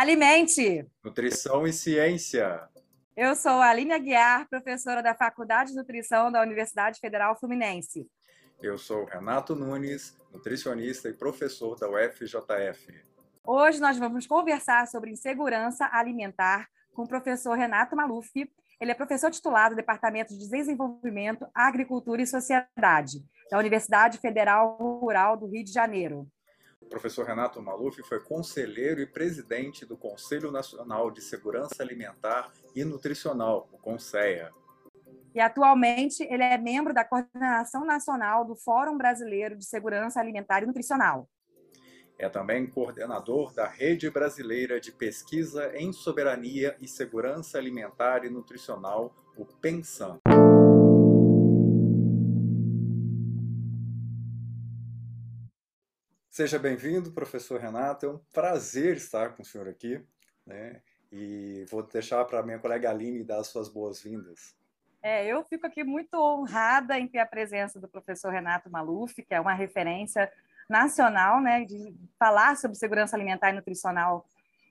Alimente! Nutrição e ciência. Eu sou a Aline Aguiar, professora da Faculdade de Nutrição da Universidade Federal Fluminense. Eu sou Renato Nunes, nutricionista e professor da UFJF. Hoje nós vamos conversar sobre insegurança alimentar com o professor Renato Maluf. Ele é professor titular do Departamento de Desenvolvimento, Agricultura e Sociedade da Universidade Federal Rural do Rio de Janeiro. O professor Renato Maluf foi conselheiro e presidente do Conselho Nacional de Segurança Alimentar e Nutricional, o CONSEA. E atualmente ele é membro da coordenação nacional do Fórum Brasileiro de Segurança Alimentar e Nutricional. É também coordenador da Rede Brasileira de Pesquisa em Soberania e Segurança Alimentar e Nutricional, o PENSAM. Seja bem-vindo, professor Renato. É um prazer estar com o senhor aqui. Né? E vou deixar para a minha colega Aline dar as suas boas-vindas. É, eu fico aqui muito honrada em ter a presença do professor Renato Maluf, que é uma referência nacional né, de falar sobre segurança alimentar e nutricional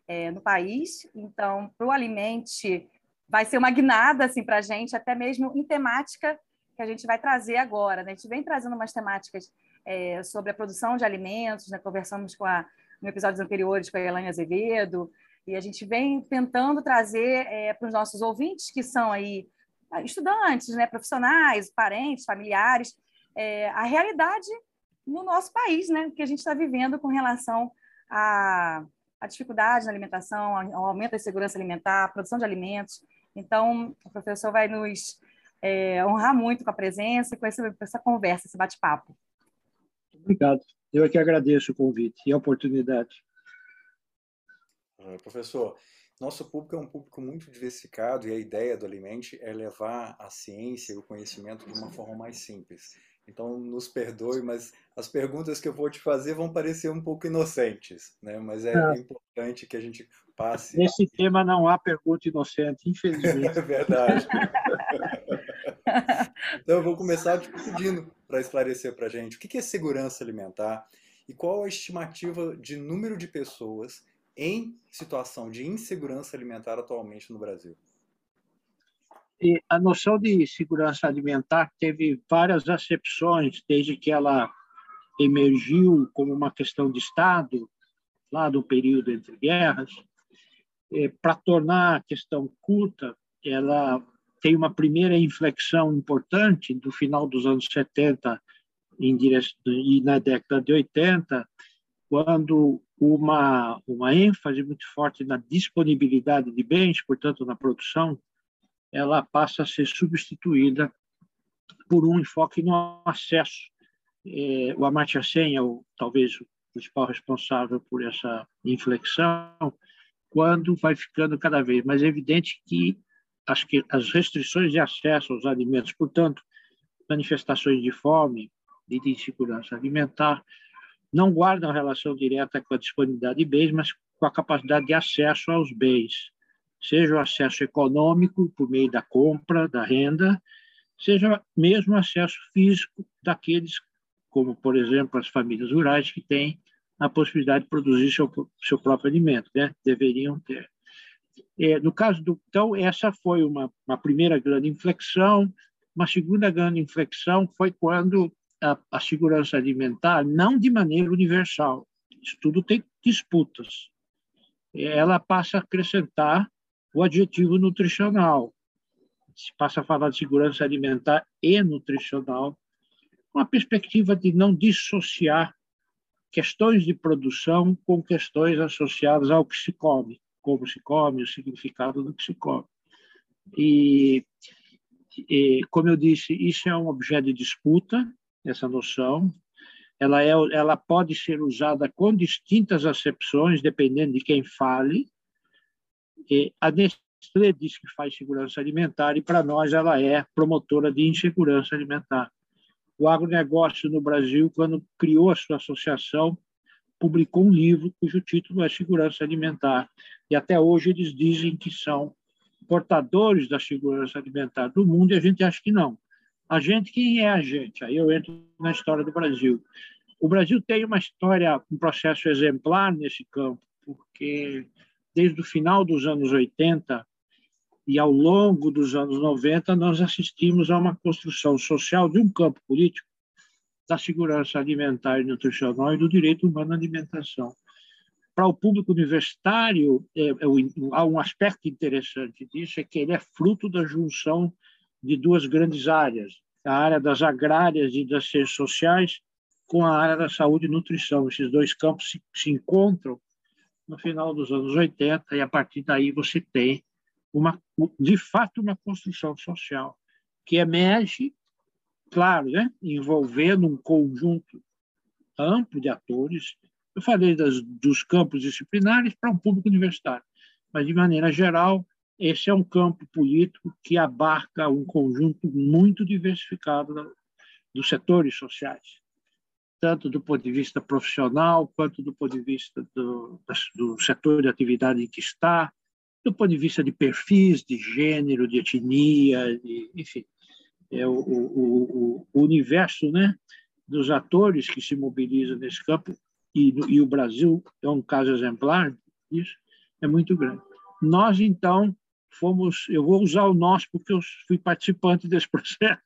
é, no país. Então, para o Alimente, vai ser uma guinada assim, para a gente, até mesmo em temática que a gente vai trazer agora. Né? A gente vem trazendo umas temáticas é, sobre a produção de alimentos, né? conversamos com a, no episódios anteriores com a Elaine Azevedo, e a gente vem tentando trazer é, para os nossos ouvintes, que são aí ah, estudantes, né? profissionais, parentes, familiares, é, a realidade no nosso país, né? que a gente está vivendo com relação à, à dificuldade na alimentação, ao aumento da segurança alimentar, à produção de alimentos. Então, o professor vai nos é, honrar muito com a presença e com essa, essa conversa, esse bate-papo. Obrigado. Eu é que agradeço o convite e a oportunidade. Professor, nosso público é um público muito diversificado e a ideia do Alimente é levar a ciência e o conhecimento de uma forma mais simples. Então, nos perdoe, mas as perguntas que eu vou te fazer vão parecer um pouco inocentes, né? mas é, é. importante que a gente passe. Nesse tema não há pergunta inocente, infelizmente. é verdade. então, eu vou começar te pedindo para esclarecer para a gente o que é segurança alimentar e qual a estimativa de número de pessoas em situação de insegurança alimentar atualmente no Brasil. E a noção de segurança alimentar teve várias acepções desde que ela emergiu como uma questão de Estado, lá do período entre guerras. Para tornar a questão curta, ela tem uma primeira inflexão importante do final dos anos 70 em direção, e na década de 80, quando uma, uma ênfase muito forte na disponibilidade de bens, portanto, na produção, ela passa a ser substituída por um enfoque no acesso. É, o Amartya Sen é o, talvez o principal responsável por essa inflexão, quando vai ficando cada vez mais evidente que as, que as restrições de acesso aos alimentos, portanto, manifestações de fome e de insegurança alimentar, não guardam relação direta com a disponibilidade de bens, mas com a capacidade de acesso aos bens, seja o acesso econômico por meio da compra, da renda, seja mesmo o acesso físico daqueles, como por exemplo as famílias rurais que têm a possibilidade de produzir seu, seu próprio alimento, né? deveriam ter. É, no caso do então essa foi uma, uma primeira grande inflexão. Uma segunda grande inflexão foi quando a, a segurança alimentar, não de maneira universal, isso tudo tem disputas. Ela passa a acrescentar o adjetivo nutricional. Se passa a falar de segurança alimentar e nutricional, com a perspectiva de não dissociar questões de produção com questões associadas ao que se come como se come, o significado do que se come. E, e, como eu disse, isso é um objeto de disputa, essa noção. Ela, é, ela pode ser usada com distintas acepções, dependendo de quem fale. E a Nestlé diz que faz segurança alimentar e, para nós, ela é promotora de insegurança alimentar. O agronegócio no Brasil, quando criou a sua associação, publicou um livro cujo título é Segurança Alimentar. E até hoje eles dizem que são portadores da segurança alimentar do mundo e a gente acha que não. A gente, quem é a gente? Aí eu entro na história do Brasil. O Brasil tem uma história, um processo exemplar nesse campo, porque desde o final dos anos 80 e ao longo dos anos 90, nós assistimos a uma construção social de um campo político da segurança alimentar e nutricional e do direito humano à alimentação. Para o público universitário, é, é, há um aspecto interessante disso, é que ele é fruto da junção de duas grandes áreas, a área das agrárias e das ciências sociais com a área da saúde e nutrição. Esses dois campos se, se encontram no final dos anos 80 e a partir daí você tem uma de fato uma construção social que emerge, claro, né, envolvendo um conjunto amplo de atores. Eu falei das, dos campos disciplinares para um público universitário, mas de maneira geral esse é um campo político que abarca um conjunto muito diversificado dos setores sociais, tanto do ponto de vista profissional, quanto do ponto de vista do, do setor de atividade em que está, do ponto de vista de perfis, de gênero, de etnia, de, enfim. É o, o, o, universo né, dos atores que se mobilizam nesse campo, e, e o Brasil é um caso exemplar disso, é muito grande. Nós, então, fomos, eu vou usar o nós porque eu fui participante desse processo.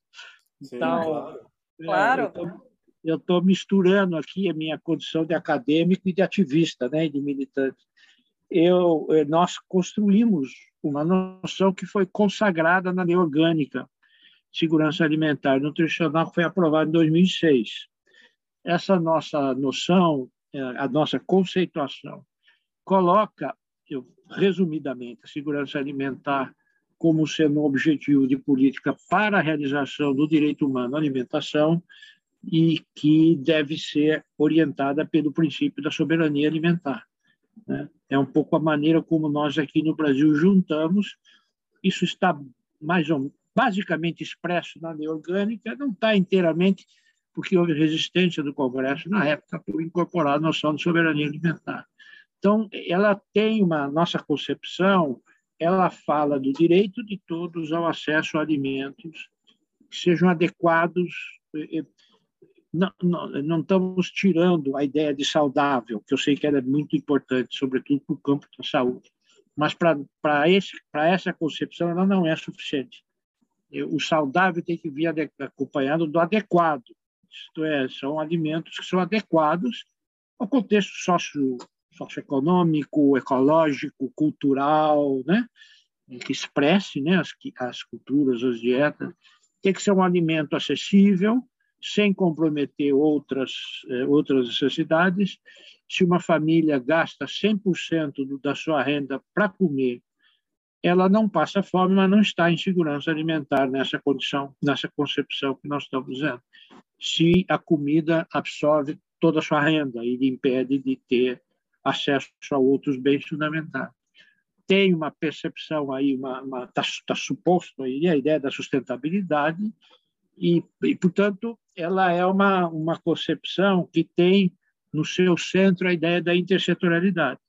Sim, então, claro. É, eu estou misturando aqui a minha condição de acadêmico e de ativista, né, de militante. Eu, eh, nós construímos uma noção que foi consagrada na lei orgânica segurança alimentar e nutricional que foi aprovada em 2006. Essa nossa noção, eh, a nossa conceituação, coloca eu, resumidamente, a segurança alimentar como sendo um objetivo de política para a realização do direito humano à alimentação e que deve ser orientada pelo princípio da soberania alimentar. Né? É um pouco a maneira como nós aqui no Brasil juntamos. Isso está mais ou basicamente expresso na lei orgânica, não está inteiramente, porque houve resistência do Congresso na época por incorporar a noção de soberania alimentar. Então, ela tem uma nossa concepção, ela fala do direito de todos ao acesso a alimentos que sejam adequados. Não, não, não estamos tirando a ideia de saudável, que eu sei que ela é muito importante, sobretudo para o campo da saúde, mas para essa concepção ela não é suficiente. O saudável tem que vir acompanhado do adequado, isto é, são alimentos que são adequados ao contexto socio socioeconômico, ecológico, cultural, né? que expresse né, as, as culturas, as dietas. Tem que ser um alimento acessível, sem comprometer outras, eh, outras necessidades. Se uma família gasta 100% da sua renda para comer, ela não passa fome, mas não está em segurança alimentar nessa condição, nessa concepção que nós estamos dizendo. Se a comida absorve toda a sua renda e lhe impede de ter acesso a outros bens fundamentais. Tem uma percepção aí, está tá suposto aí a ideia da sustentabilidade e, e, portanto, ela é uma, uma concepção que tem no seu centro a ideia da intersetorialidade.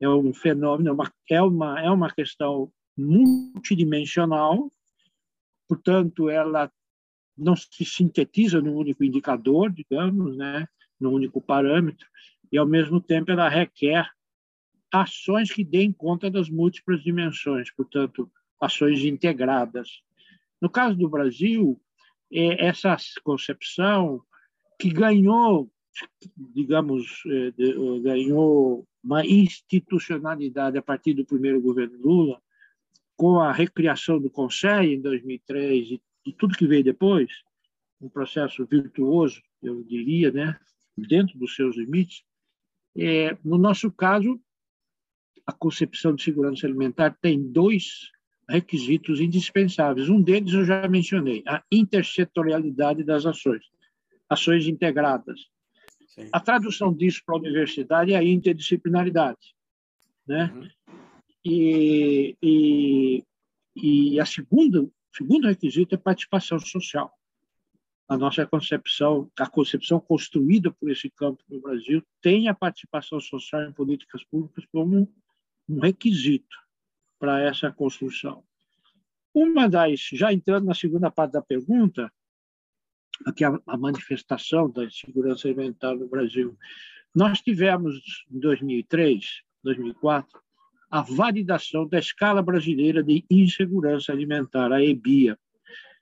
É um fenômeno, é uma, é uma, é uma questão multidimensional, portanto, ela não se sintetiza num único indicador, digamos, né, num único parâmetro, e, ao mesmo tempo, ela requer ações que deem conta das múltiplas dimensões, portanto, ações integradas. No caso do Brasil, é essa concepção que ganhou, digamos, é, ganhou uma institucionalidade a partir do primeiro governo Lula, com a recriação do Conselho em 2003 e, e tudo que veio depois, um processo virtuoso, eu diria, né, dentro dos seus limites, é, no nosso caso, a concepção de segurança alimentar tem dois requisitos indispensáveis. Um deles eu já mencionei, a intersetorialidade das ações, ações integradas. Sim. A tradução disso para a universidade é a interdisciplinaridade. Né? Uhum. E, e, e a segunda, o segundo requisito é participação social a nossa concepção, a concepção construída por esse campo no Brasil, tem a participação social em políticas públicas como um requisito para essa construção. Uma das, já entrando na segunda parte da pergunta, aqui a, a manifestação da segurança alimentar no Brasil, nós tivemos em 2003, 2004, a validação da escala brasileira de insegurança alimentar, a EBIA.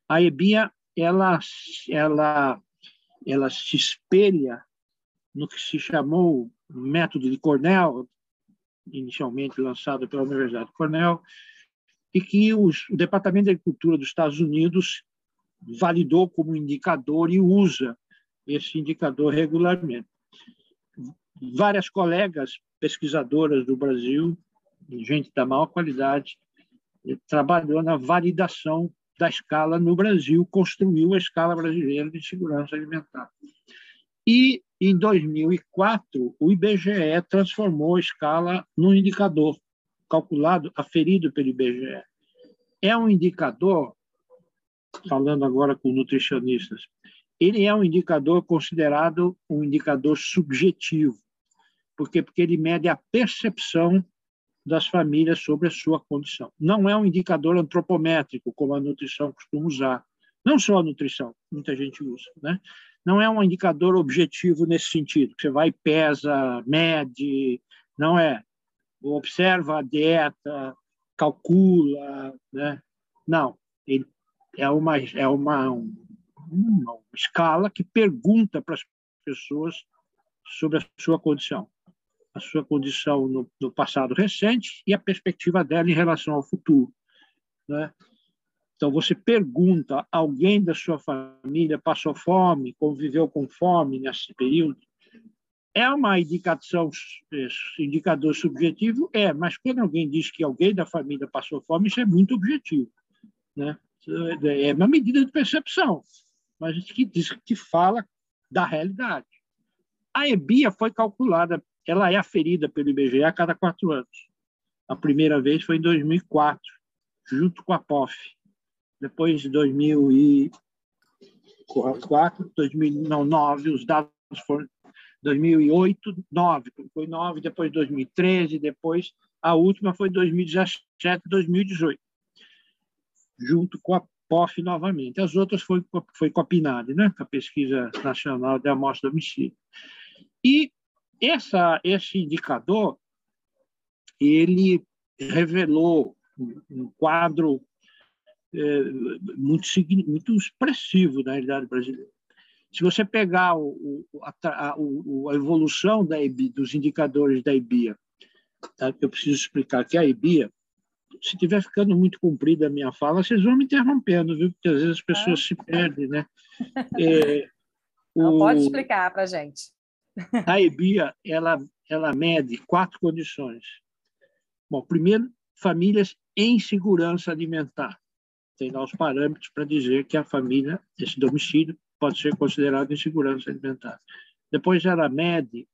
A EBIA ela, ela, ela se espelha no que se chamou método de Cornell, inicialmente lançado pela Universidade de Cornell, e que os, o Departamento de Agricultura dos Estados Unidos validou como indicador e usa esse indicador regularmente. Várias colegas pesquisadoras do Brasil, gente da maior qualidade, trabalhou na validação da escala no Brasil, construiu a escala brasileira de segurança alimentar. E, em 2004, o IBGE transformou a escala num indicador calculado, aferido pelo IBGE. É um indicador, falando agora com nutricionistas, ele é um indicador considerado um indicador subjetivo. Por quê? Porque ele mede a percepção das famílias sobre a sua condição. Não é um indicador antropométrico, como a nutrição costuma usar. Não só a nutrição, muita gente usa. Né? Não é um indicador objetivo nesse sentido, você vai pesa, mede, não é. Observa a dieta, calcula, né? Não, ele é uma, é uma, uma escala que pergunta para as pessoas sobre a sua condição a sua condição no, no, passado recente e a perspectiva dela em relação ao futuro. Né? Então, você pergunta: alguém da sua família passou fome, conviveu com fome nesse período? É uma indicação, indicador subjetivo? É, mas quando alguém diz que alguém da família passou fome, isso é muito objetivo. Né? É uma medida de percepção, mas que diz que fala da realidade. A EBIA foi calculada ela é aferida pelo IBGE a cada quatro anos. A primeira vez foi em 2004, junto com a POF. Depois de 2004, 2009, os dados foram 2008, 9, foi 9, depois 2013, depois a última foi 2017, 2018, junto com a POF novamente. As outras foi, foi com a PNAD, né? a Pesquisa Nacional de Amostra de Homicídio. E essa, esse indicador ele revelou um quadro é, muito, muito expressivo da realidade brasileira. Se você pegar o, a, a, a, evolução da EBI, dos indicadores da EBIA, tá? eu preciso explicar que a EBIA, se estiver ficando muito comprida a minha fala, vocês vão me interrompendo, viu? Porque às vezes as pessoas ah. se perdem, né? É, Não, o... Pode explicar para a gente. A EBIA ela, ela mede quatro condições. Bom, primeiro, famílias em segurança alimentar. Tem lá os parâmetros para dizer que a família, esse domicílio, pode ser considerado em segurança alimentar. Depois ela mede,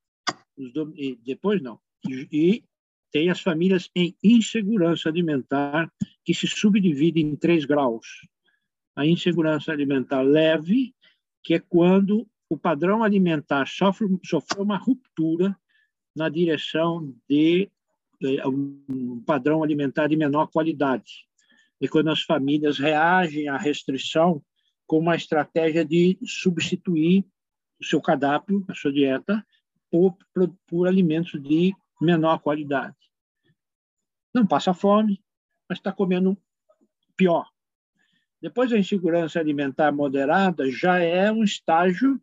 os dom... depois não, e, e tem as famílias em insegurança alimentar, que se subdividem em três graus. A insegurança alimentar leve, que é quando o padrão alimentar sofre, sofreu uma ruptura na direção de eh, um padrão alimentar de menor qualidade. E quando as famílias reagem à restrição com uma estratégia de substituir o seu cardápio, a sua dieta, por, por, por alimentos de menor qualidade. Não passa fome, mas está comendo pior. Depois, a insegurança alimentar moderada já é um estágio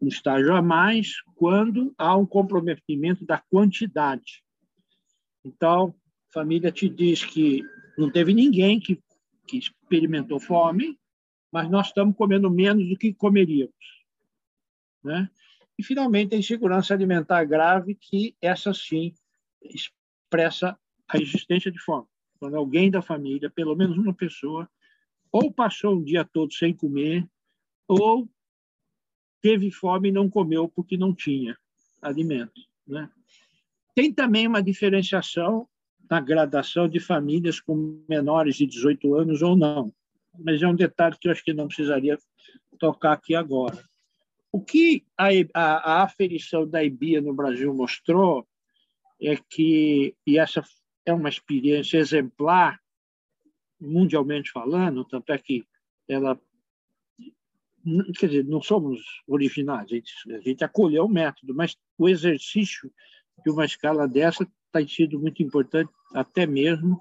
um estágio a mais quando há um comprometimento da quantidade. Então, a família te diz que não teve ninguém que, que experimentou fome, mas nós estamos comendo menos do que comeríamos. Né? E, finalmente, a insegurança alimentar grave, que essa sim expressa a existência de fome. Quando alguém da família, pelo menos uma pessoa, ou passou um dia todo sem comer, ou teve fome e não comeu porque não tinha alimento. Né? Tem também uma diferenciação na gradação de famílias com menores de 18 anos ou não, mas é um detalhe que eu acho que não precisaria tocar aqui agora. O que a, a, a aferição da IBIA no Brasil mostrou é que, e essa é uma experiência exemplar, mundialmente falando, tanto é que ela quer dizer, não somos originais, a gente, a gente acolheu o método, mas o exercício de uma escala dessa tem sido muito importante, até mesmo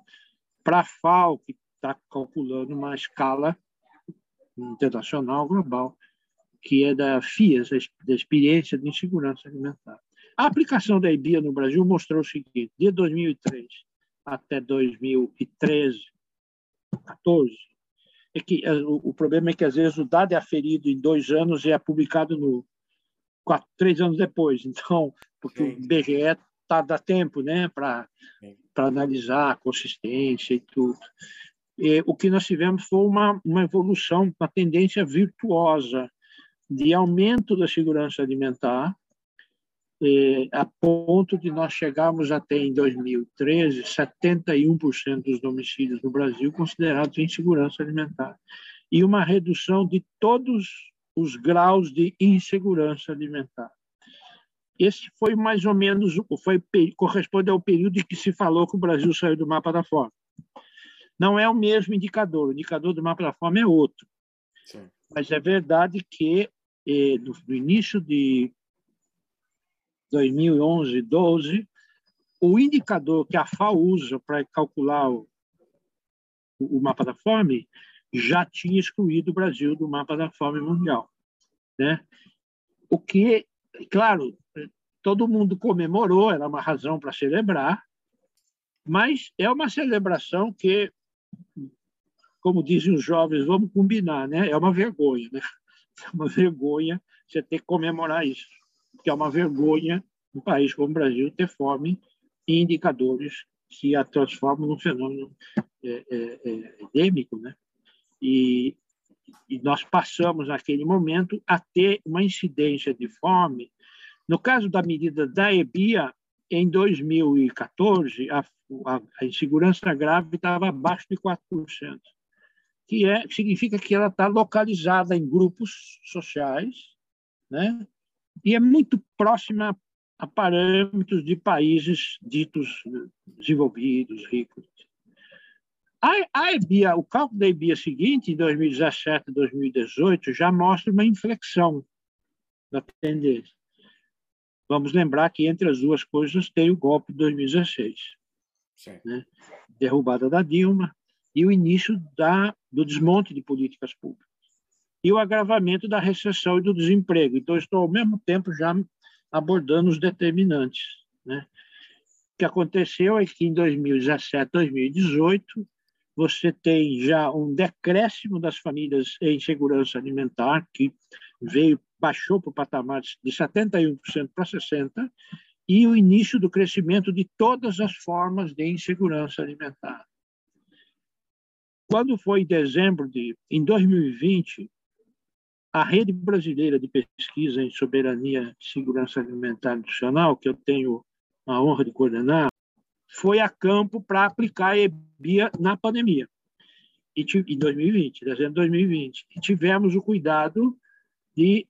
para a FAO, que está calculando uma escala internacional, global, que é da FIAS, da Experiência de Insegurança Alimentar. A aplicação da EBIA no Brasil mostrou o seguinte: de 2003 até 2013, 14, é que é, o, problema é que às vezes o dado é aferido em dois anos e é publicado no quatro, três anos depois. Então, porque Sim. o BGE tá dá tempo, né, para para analisar a consistência e tudo. E, o que nós tivemos foi uma uma evolução, uma tendência virtuosa de aumento da segurança alimentar, eh, a ponto de nós chegarmos até em 2013 71% dos domicílios no Brasil considerados em segurança alimentar e uma redução de todos os graus de insegurança alimentar. Esse foi mais ou menos foi corresponde ao período em que se falou que o Brasil saiu do mapa da fome. Não é o mesmo indicador, o indicador do mapa da fome é outro. Sim. Mas é verdade que no, no início de 2011, 12, o indicador que a FAO usa para calcular o, o, mapa da fome já tinha excluído o Brasil do mapa da fome mundial, né? O que, claro, todo mundo comemorou, era uma razão para celebrar, mas é uma celebração que, como dizem os jovens, vamos combinar, né? É uma vergonha, né? É uma vergonha você ter que comemorar isso que é uma vergonha um país como o Brasil ter fome e indicadores que a transformam num fenômeno é, é, é, endêmico, né? E, e nós passamos naquele momento a ter uma incidência de fome. No caso da medida da EBIA, em 2014, a, a, a insegurança grave estava abaixo de 4%, que é, significa que ela está localizada em grupos sociais, né? e é muito próxima a parâmetros de países ditos desenvolvidos, ricos. A, a EBIA, o cálculo da EBIA seguinte, em 2017 e 2018, já mostra uma inflexão da tendência. Vamos lembrar que entre as duas coisas tem o golpe de 2016, né? derrubada da Dilma e o início da, do desmonte de políticas públicas e o agravamento da recessão e do desemprego. Então, estou, ao mesmo tempo, já abordando os determinantes. Né? O que aconteceu é que em 2017, 2018, você tem já um decréscimo das famílias em segurança alimentar, que veio baixou para o patamar de 71% para 60%, e o início do crescimento de todas as formas de insegurança alimentar. Quando foi em dezembro de em 2020, a Rede Brasileira de Pesquisa em Soberania e Segurança Alimentar Nutricional, que eu tenho a honra de coordenar, foi a campo para aplicar a EBIA na pandemia, e, em 2020, dezembro de 2020. E tivemos o cuidado de,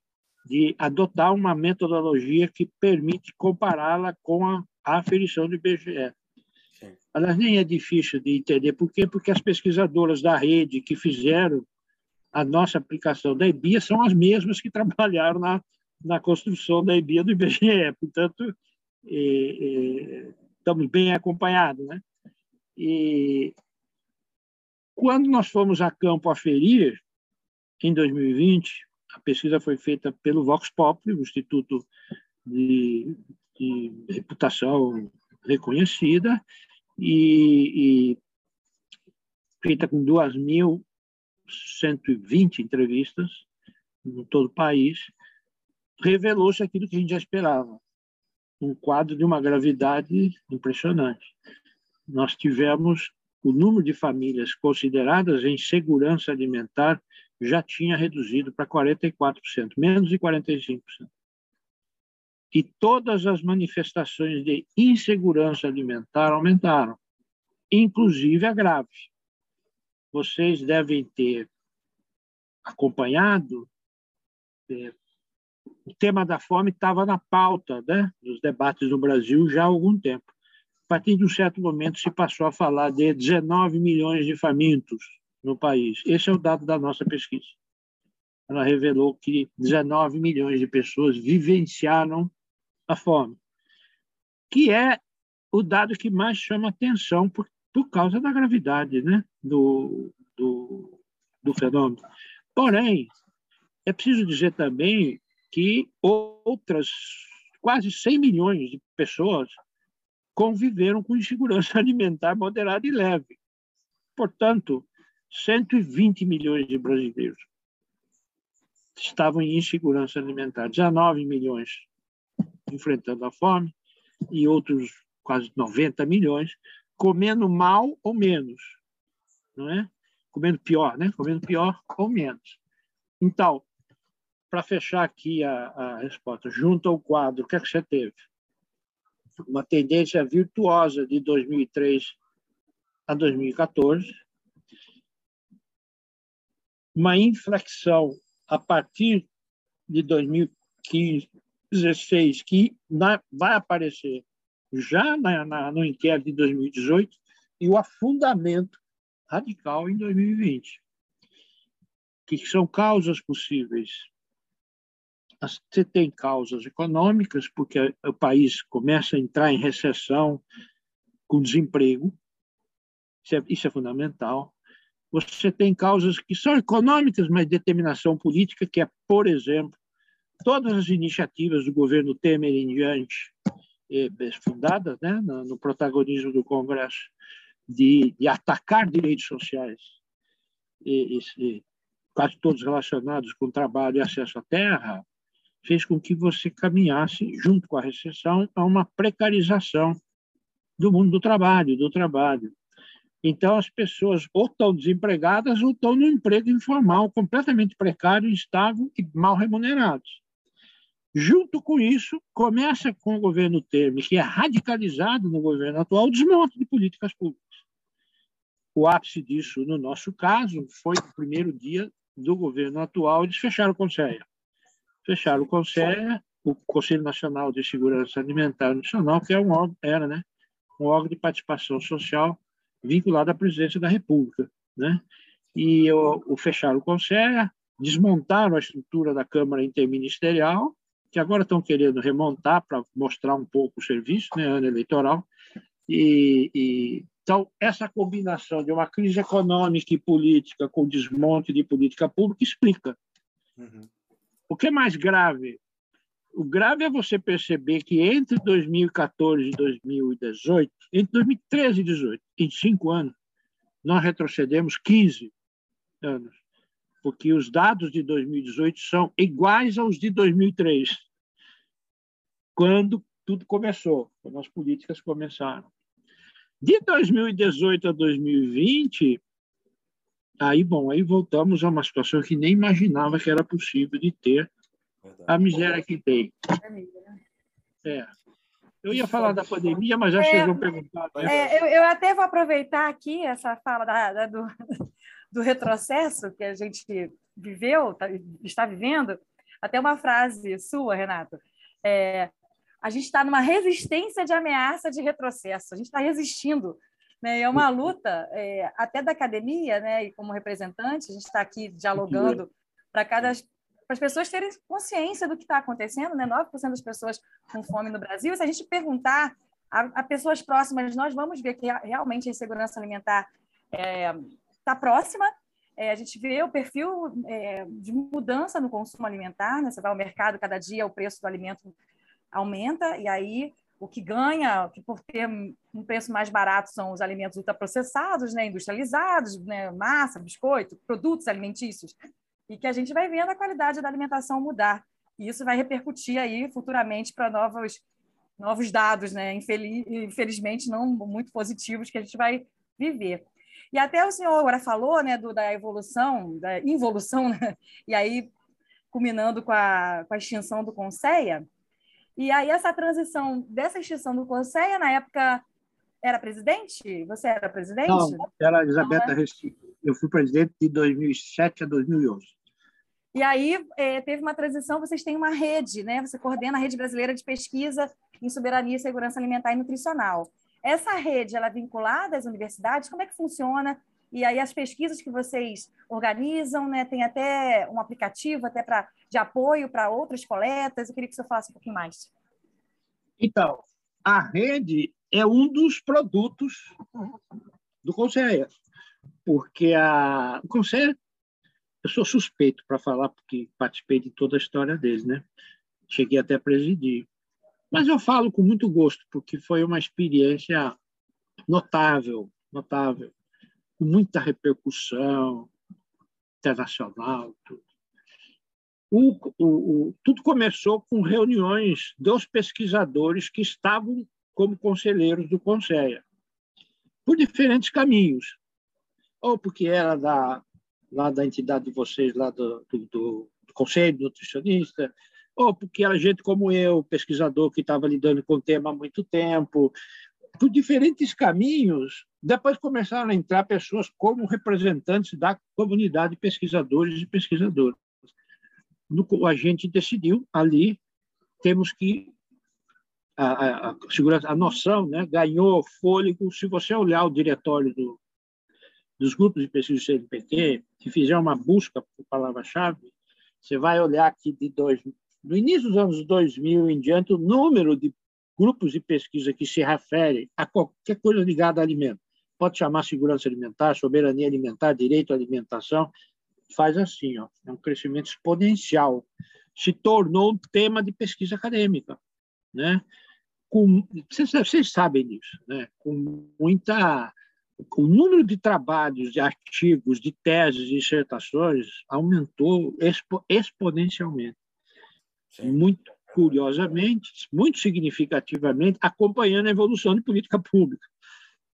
de adotar uma metodologia que permite compará-la com a, a aferição do IBGE. Aliás, nem é difícil de entender por quê, porque as pesquisadoras da rede que fizeram a nossa aplicação da EBIA são as mesmas que trabalharam na, na construção da EBIA do IBGE. Portanto, é, é, estamos bem acompanhados. Né? E quando nós fomos a campo aferir, em 2020, a pesquisa foi feita pelo Vox Populi, o Instituto de, de Reputação reconhecida, e, e feita com 2 mil 120 entrevistas em todo o país, revelou-se aquilo que a gente já esperava, um quadro de uma gravidade impressionante. Nós tivemos o número de famílias consideradas em segurança alimentar já tinha reduzido para 44%, menos de 45%. E todas as manifestações de insegurança alimentar aumentaram, inclusive a grave vocês devem ter acompanhado, é, o tema da fome estava na pauta né, dos debates no Brasil já há algum tempo. A partir de um certo momento se passou a falar de 19 milhões de famintos no país. Esse é o dado da nossa pesquisa. Ela revelou que 19 milhões de pessoas vivenciaram a fome, que é o dado que mais chama atenção por, por causa da gravidade né, do, do, do fenômeno. Porém, é preciso dizer também que outras quase 100 milhões de pessoas conviveram com insegurança alimentar moderada e leve. Portanto, 120 milhões de brasileiros estavam em insegurança alimentar, 19 milhões enfrentando a fome e outros quase 90 milhões comendo mal ou menos, não é? Comendo pior, né? Comendo pior ou menos. Então, para fechar aqui a, a, resposta, junto ao quadro, o que é que você teve? Uma tendência virtuosa de 2003 a 2014, uma inflexão a partir de 2015, 16, que vai aparecer já na, na, no inquérito de 2018 e o afundamento radical em 2020. Que são causas possíveis? Você tem causas econômicas, porque o país começa a entrar em recessão com desemprego, isso é, isso é fundamental. Você tem causas que são econômicas, mas determinação política, que é, por exemplo, todas as iniciativas do governo Temer em diante, eh, fundadas né, no, protagonismo do Congresso, de, de atacar direitos sociais, e, e, quase todos relacionados com trabalho e acesso à terra, fez com que você caminhasse, junto com a recessão, a uma precarização do mundo do trabalho, do trabalho. Então, as pessoas ou estão desempregadas ou estão no emprego informal, completamente precário, instável e mal remunerados. Junto com isso, começa com o governo Temer, que é radicalizado no governo atual, o desmonte de políticas públicas. O ápice disso, no nosso caso, foi no primeiro dia do governo atual, eles fecharam o Conselho. Fecharam o Conselho, o Conselho Nacional de Segurança Alimentar Nacional, que é um órgão, era né, um órgão de participação social vinculado à presidência da República. Né? E o, o fecharam o Conselho, desmontaram a estrutura da Câmara Interministerial, que agora estão querendo remontar para mostrar um pouco o serviço, né, ano eleitoral. E, e, então, essa combinação de uma crise econômica e política com desmonte de política pública explica. Uhum. O que é mais grave? O grave é você perceber que entre 2014 e 2018, entre 2013 e 2018, em cinco anos, nós retrocedemos 15 anos porque os dados de 2018 são iguais aos de 2003, quando tudo começou, quando as políticas começaram. De 2018 a 2020, aí, bom, aí voltamos a uma situação que nem imaginava que era possível de ter a miséria que tem. É. Eu ia falar da pandemia, mas já é, chegou a perguntar. Né? É, eu, eu, até vou aproveitar aqui essa fala da, da, do, do retrocesso que a gente viveu, tá, está vivendo, até uma frase sua, Renato. É, a gente está numa resistência de ameaça de retrocesso, a gente está resistindo. Né? É uma luta, é, até da academia, né? e como representante, a gente está aqui dialogando para cada para as pessoas terem consciência do que está acontecendo, né? 9% das pessoas com fome no Brasil. Se a gente perguntar a, a pessoas próximas, nós vamos ver que realmente a insegurança alimentar é, está próxima. É, a gente vê o perfil é, de mudança no consumo alimentar, né? você vai ao mercado, cada dia o preço do alimento aumenta, e aí o que ganha, que por ter um preço mais barato são os alimentos ultraprocessados, né? industrializados, né? massa, biscoito, produtos alimentícios, e que a gente vai vendo a qualidade da alimentação mudar. E isso vai repercutir aí futuramente para novos, novos dados, né? Infeliz, infelizmente não muito positivos, que a gente vai viver. E até o senhor agora falou né, do, da evolução, da involução, né? e aí culminando com a, com a extinção do Conceia. E aí essa transição dessa extinção do Conceia, na época, era presidente? Você era presidente? Não, era Elizabeth Recife. Eu fui presidente de 2007 a 2011. E aí é, teve uma transição, vocês têm uma rede, né? Você coordena a Rede Brasileira de Pesquisa em Soberania Segurança Alimentar e Nutricional. Essa rede, ela é vinculada às universidades? Como é que funciona? E aí as pesquisas que vocês organizam, né, tem até um aplicativo até para de apoio para outras coletas. Eu queria que você falasse um pouquinho mais. Então, a rede é um dos produtos do Conselho, porque a, o Conselho, eu sou suspeito para falar, porque participei de toda a história deles, né? Cheguei até a presidir. Mas eu falo com muito gosto, porque foi uma experiência notável, notável, com muita repercussão internacional. Tudo. O, o, o, tudo começou com reuniões dos pesquisadores que estavam como conselheiros do Conselho, por diferentes caminhos. Ou porque era da, lá da entidade de vocês, lá do, do, do Conselho Nutricionista, ou porque era gente como eu, pesquisador que estava lidando com o tema há muito tempo, por diferentes caminhos, depois começaram a entrar pessoas como representantes da comunidade de pesquisadores e pesquisadoras. A gente decidiu ali temos que a, a, a noção, né, ganhou fôlego. Se você olhar o diretório do, dos grupos de pesquisa do CNPq, se fizer uma busca por palavra-chave, você vai olhar que de dois, no início dos anos 2000 em diante, o número de grupos de pesquisa que se referem a qualquer coisa ligada a alimento, pode chamar segurança alimentar, soberania alimentar, direito à alimentação, faz assim, ó, é um crescimento exponencial. Se tornou um tema de pesquisa acadêmica, né? Com, vocês, vocês sabem disso, né? Com muita o número de trabalhos, de artigos, de teses, de dissertações aumentou expo, exponencialmente. Sim. Muito curiosamente, muito significativamente, acompanhando a evolução de política pública.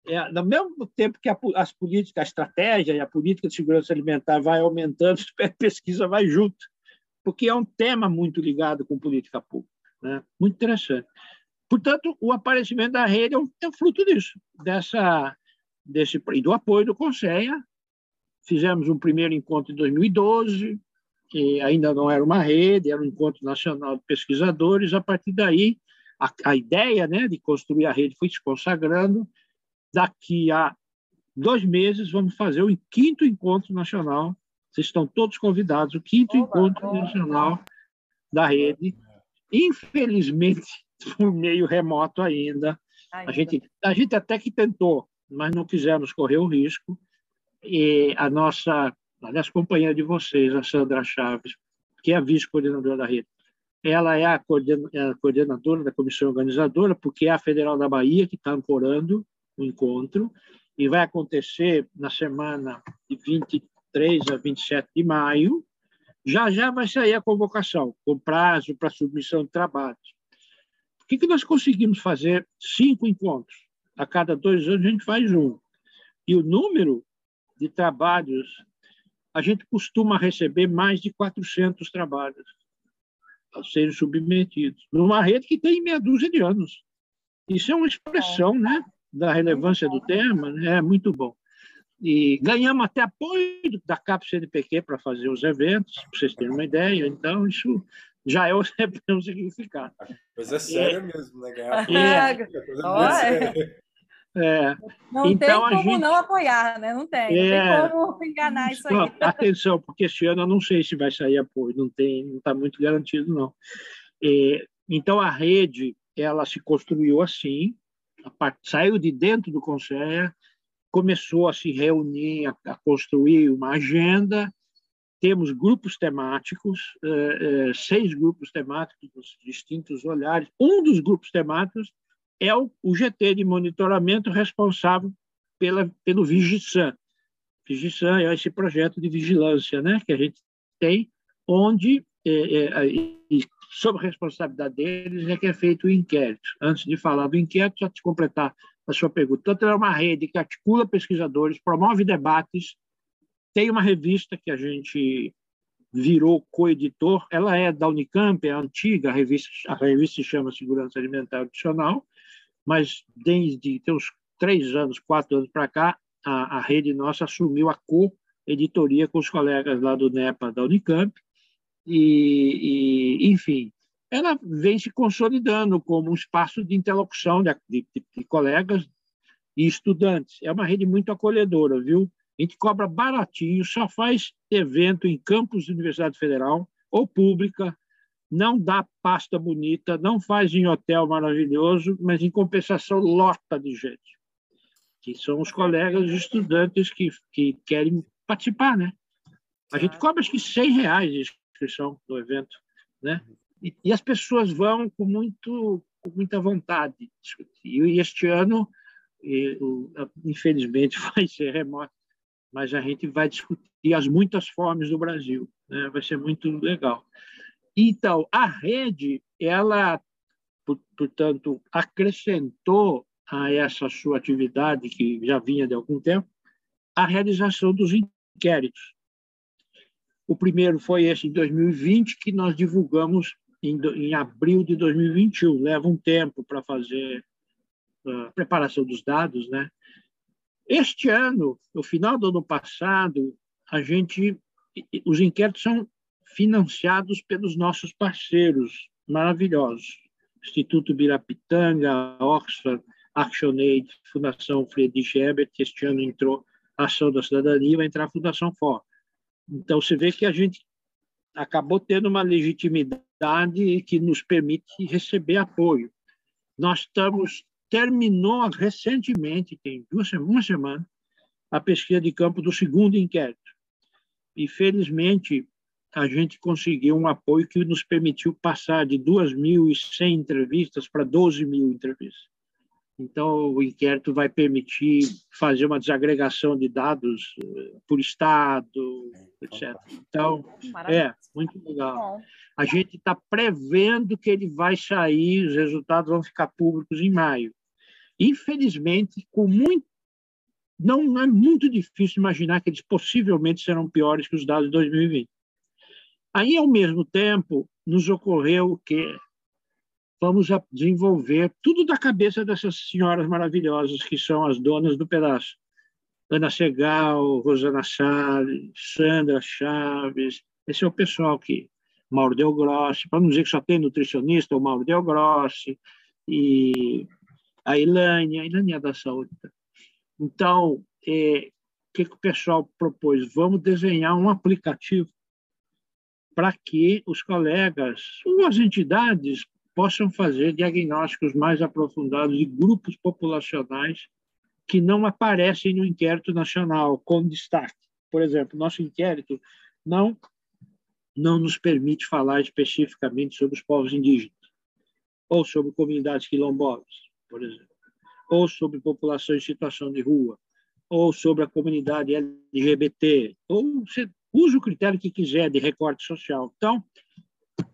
É, no mesmo tempo que a, as políticas, a estratégia e a política de segurança alimentar vai aumentando, a pesquisa vai junto, porque é um tema muito ligado com política pública. Né? Muito interessante. Portanto, o aparecimento da rede é um, é fruto disso, dessa, desse, e do apoio do Conselho. Fizemos um primeiro encontro em 2012, que ainda não era uma rede, era um encontro nacional de pesquisadores. A partir daí, a, a ideia né, de construir a rede foi se consagrando. Daqui a dois meses, vamos fazer o quinto encontro nacional. Vocês estão todos convidados, o quinto Oba, encontro nacional da rede. Infelizmente, por meio remoto ainda. ainda. A, gente, a gente até que tentou, mas não quisemos correr o risco. E a nossa aliás, companheira de vocês, a Sandra Chaves, que é a vice-coordenadora da rede. Ela é a, é a coordenadora da comissão organizadora, porque é a Federal da Bahia que está ancorando o encontro, e vai acontecer na semana de 23 a 27 de maio. Já já vai sair a convocação, com prazo para submissão de trabalhos. Por que, que nós conseguimos fazer cinco encontros? A cada dois anos a gente faz um. E o número de trabalhos a gente costuma receber mais de 400 trabalhos a serem submetidos, numa rede que tem meia dúzia de anos. Isso é uma expressão né, da relevância do tema, né, é muito bom. E ganhamos até apoio da CAP CNPq para fazer os eventos, para vocês terem uma ideia. Então, isso já é um significado. Coisa séria é, mesmo, né? Ganhar é, é, é. Não então, tem como gente... não apoiar, né? Não tem, é... não tem como enganar isso aí. Atenção, porque esse ano eu não sei se vai sair apoio, não tem, não está muito garantido, não. É, então, a rede, ela se construiu assim, part... saiu de dentro do Conselho, começou a se reunir, a, a construir uma agenda, temos grupos temáticos, é, é, seis grupos temáticos, distintos olhares. Um dos grupos temáticos é o, GT de monitoramento responsável pela, pelo Vigissan. Vigissan é esse projeto de vigilância né, que a gente tem, onde, é, é, sob responsabilidade deles, é que é feito o inquérito. Antes de falar do inquérito, só te completar a sua pergunta. Tanto é uma rede que articula pesquisadores, promove debates, tem uma revista que a gente virou coeditor, ela é da Unicamp, é antiga, a revista, a revista se chama Segurança Alimentar Adicional, mas desde tem uns três anos, quatro anos para cá, a, a rede nossa assumiu a co-editoria com os colegas lá do NEPA da Unicamp, e, e, enfim, ela vem se consolidando como um espaço de interlocução de, de, de, colegas e estudantes. É uma rede muito acolhedora, viu? A gente cobra baratinho, só faz evento em campus da Universidade Federal ou pública, não dá pasta bonita, não faz em hotel maravilhoso, mas em compensação lota de gente, que são os colegas estudantes que, que querem participar, né? A gente cobra acho que 100 reais de inscrição do evento, né? E, e as pessoas vão com muito com muita vontade. E este ano, infelizmente, vai ser remoto, mas a gente vai discutir as muitas formas do Brasil. Né? Vai ser muito legal. Então, a rede, ela, portanto, acrescentou a essa sua atividade, que já vinha de algum tempo, a realização dos inquéritos. O primeiro foi esse em 2020, que nós divulgamos em, em abril de 2021. Leva um tempo para fazer a preparação dos dados, né? Este ano, no final do ano passado, a gente, os inquéritos são financiados pelos nossos parceiros maravilhosos, Instituto Birapitanga, Oxford, ActionAid, Fundação Friedrich Ebert, que este ano entrou a Ação da Cidadania, vai entrar a Fundação FOR. Então, você vê que a gente acabou tendo uma legitimidade que nos permite receber apoio. Nós estamos terminou recentemente, tem duas uma semana, a pesquisa de campo do segundo inquérito. E felizmente a gente conseguiu um apoio que nos permitiu passar de 2.100 entrevistas para 12 mil entrevistas. Então, o inquérito vai permitir fazer uma desagregação de dados eh, por estado, etc. Então, é muito legal. A gente está prevendo que ele vai sair, os resultados vão ficar públicos em maio. Infelizmente, com muito não é muito difícil imaginar que eles possivelmente serão piores que os dados de 2020. Aí, ao mesmo tempo, nos ocorreu que vamos desenvolver tudo da cabeça dessas senhoras maravilhosas que são as donas do pedaço. Ana Segal, Rosana Salles, Sandra Chaves, esse é o pessoal que Mauro Del Grossi, para não dizer que só tem nutricionista, o Mauro Del Grossi, e a Ilane, a Ilane é da saúde. Então, é, o que, que o pessoal propôs? Vamos desenhar um aplicativo para que os colegas ou as entidades possam fazer diagnósticos mais aprofundados de grupos populacionais que não aparecem no inquérito nacional com destaque. Por exemplo, nosso inquérito não não nos permite falar especificamente sobre os povos indígenas ou sobre comunidades quilombolas, por exemplo, ou sobre população em situação de rua, ou sobre a comunidade LGBT, ou usa o critério que quiser de recorte social. Então,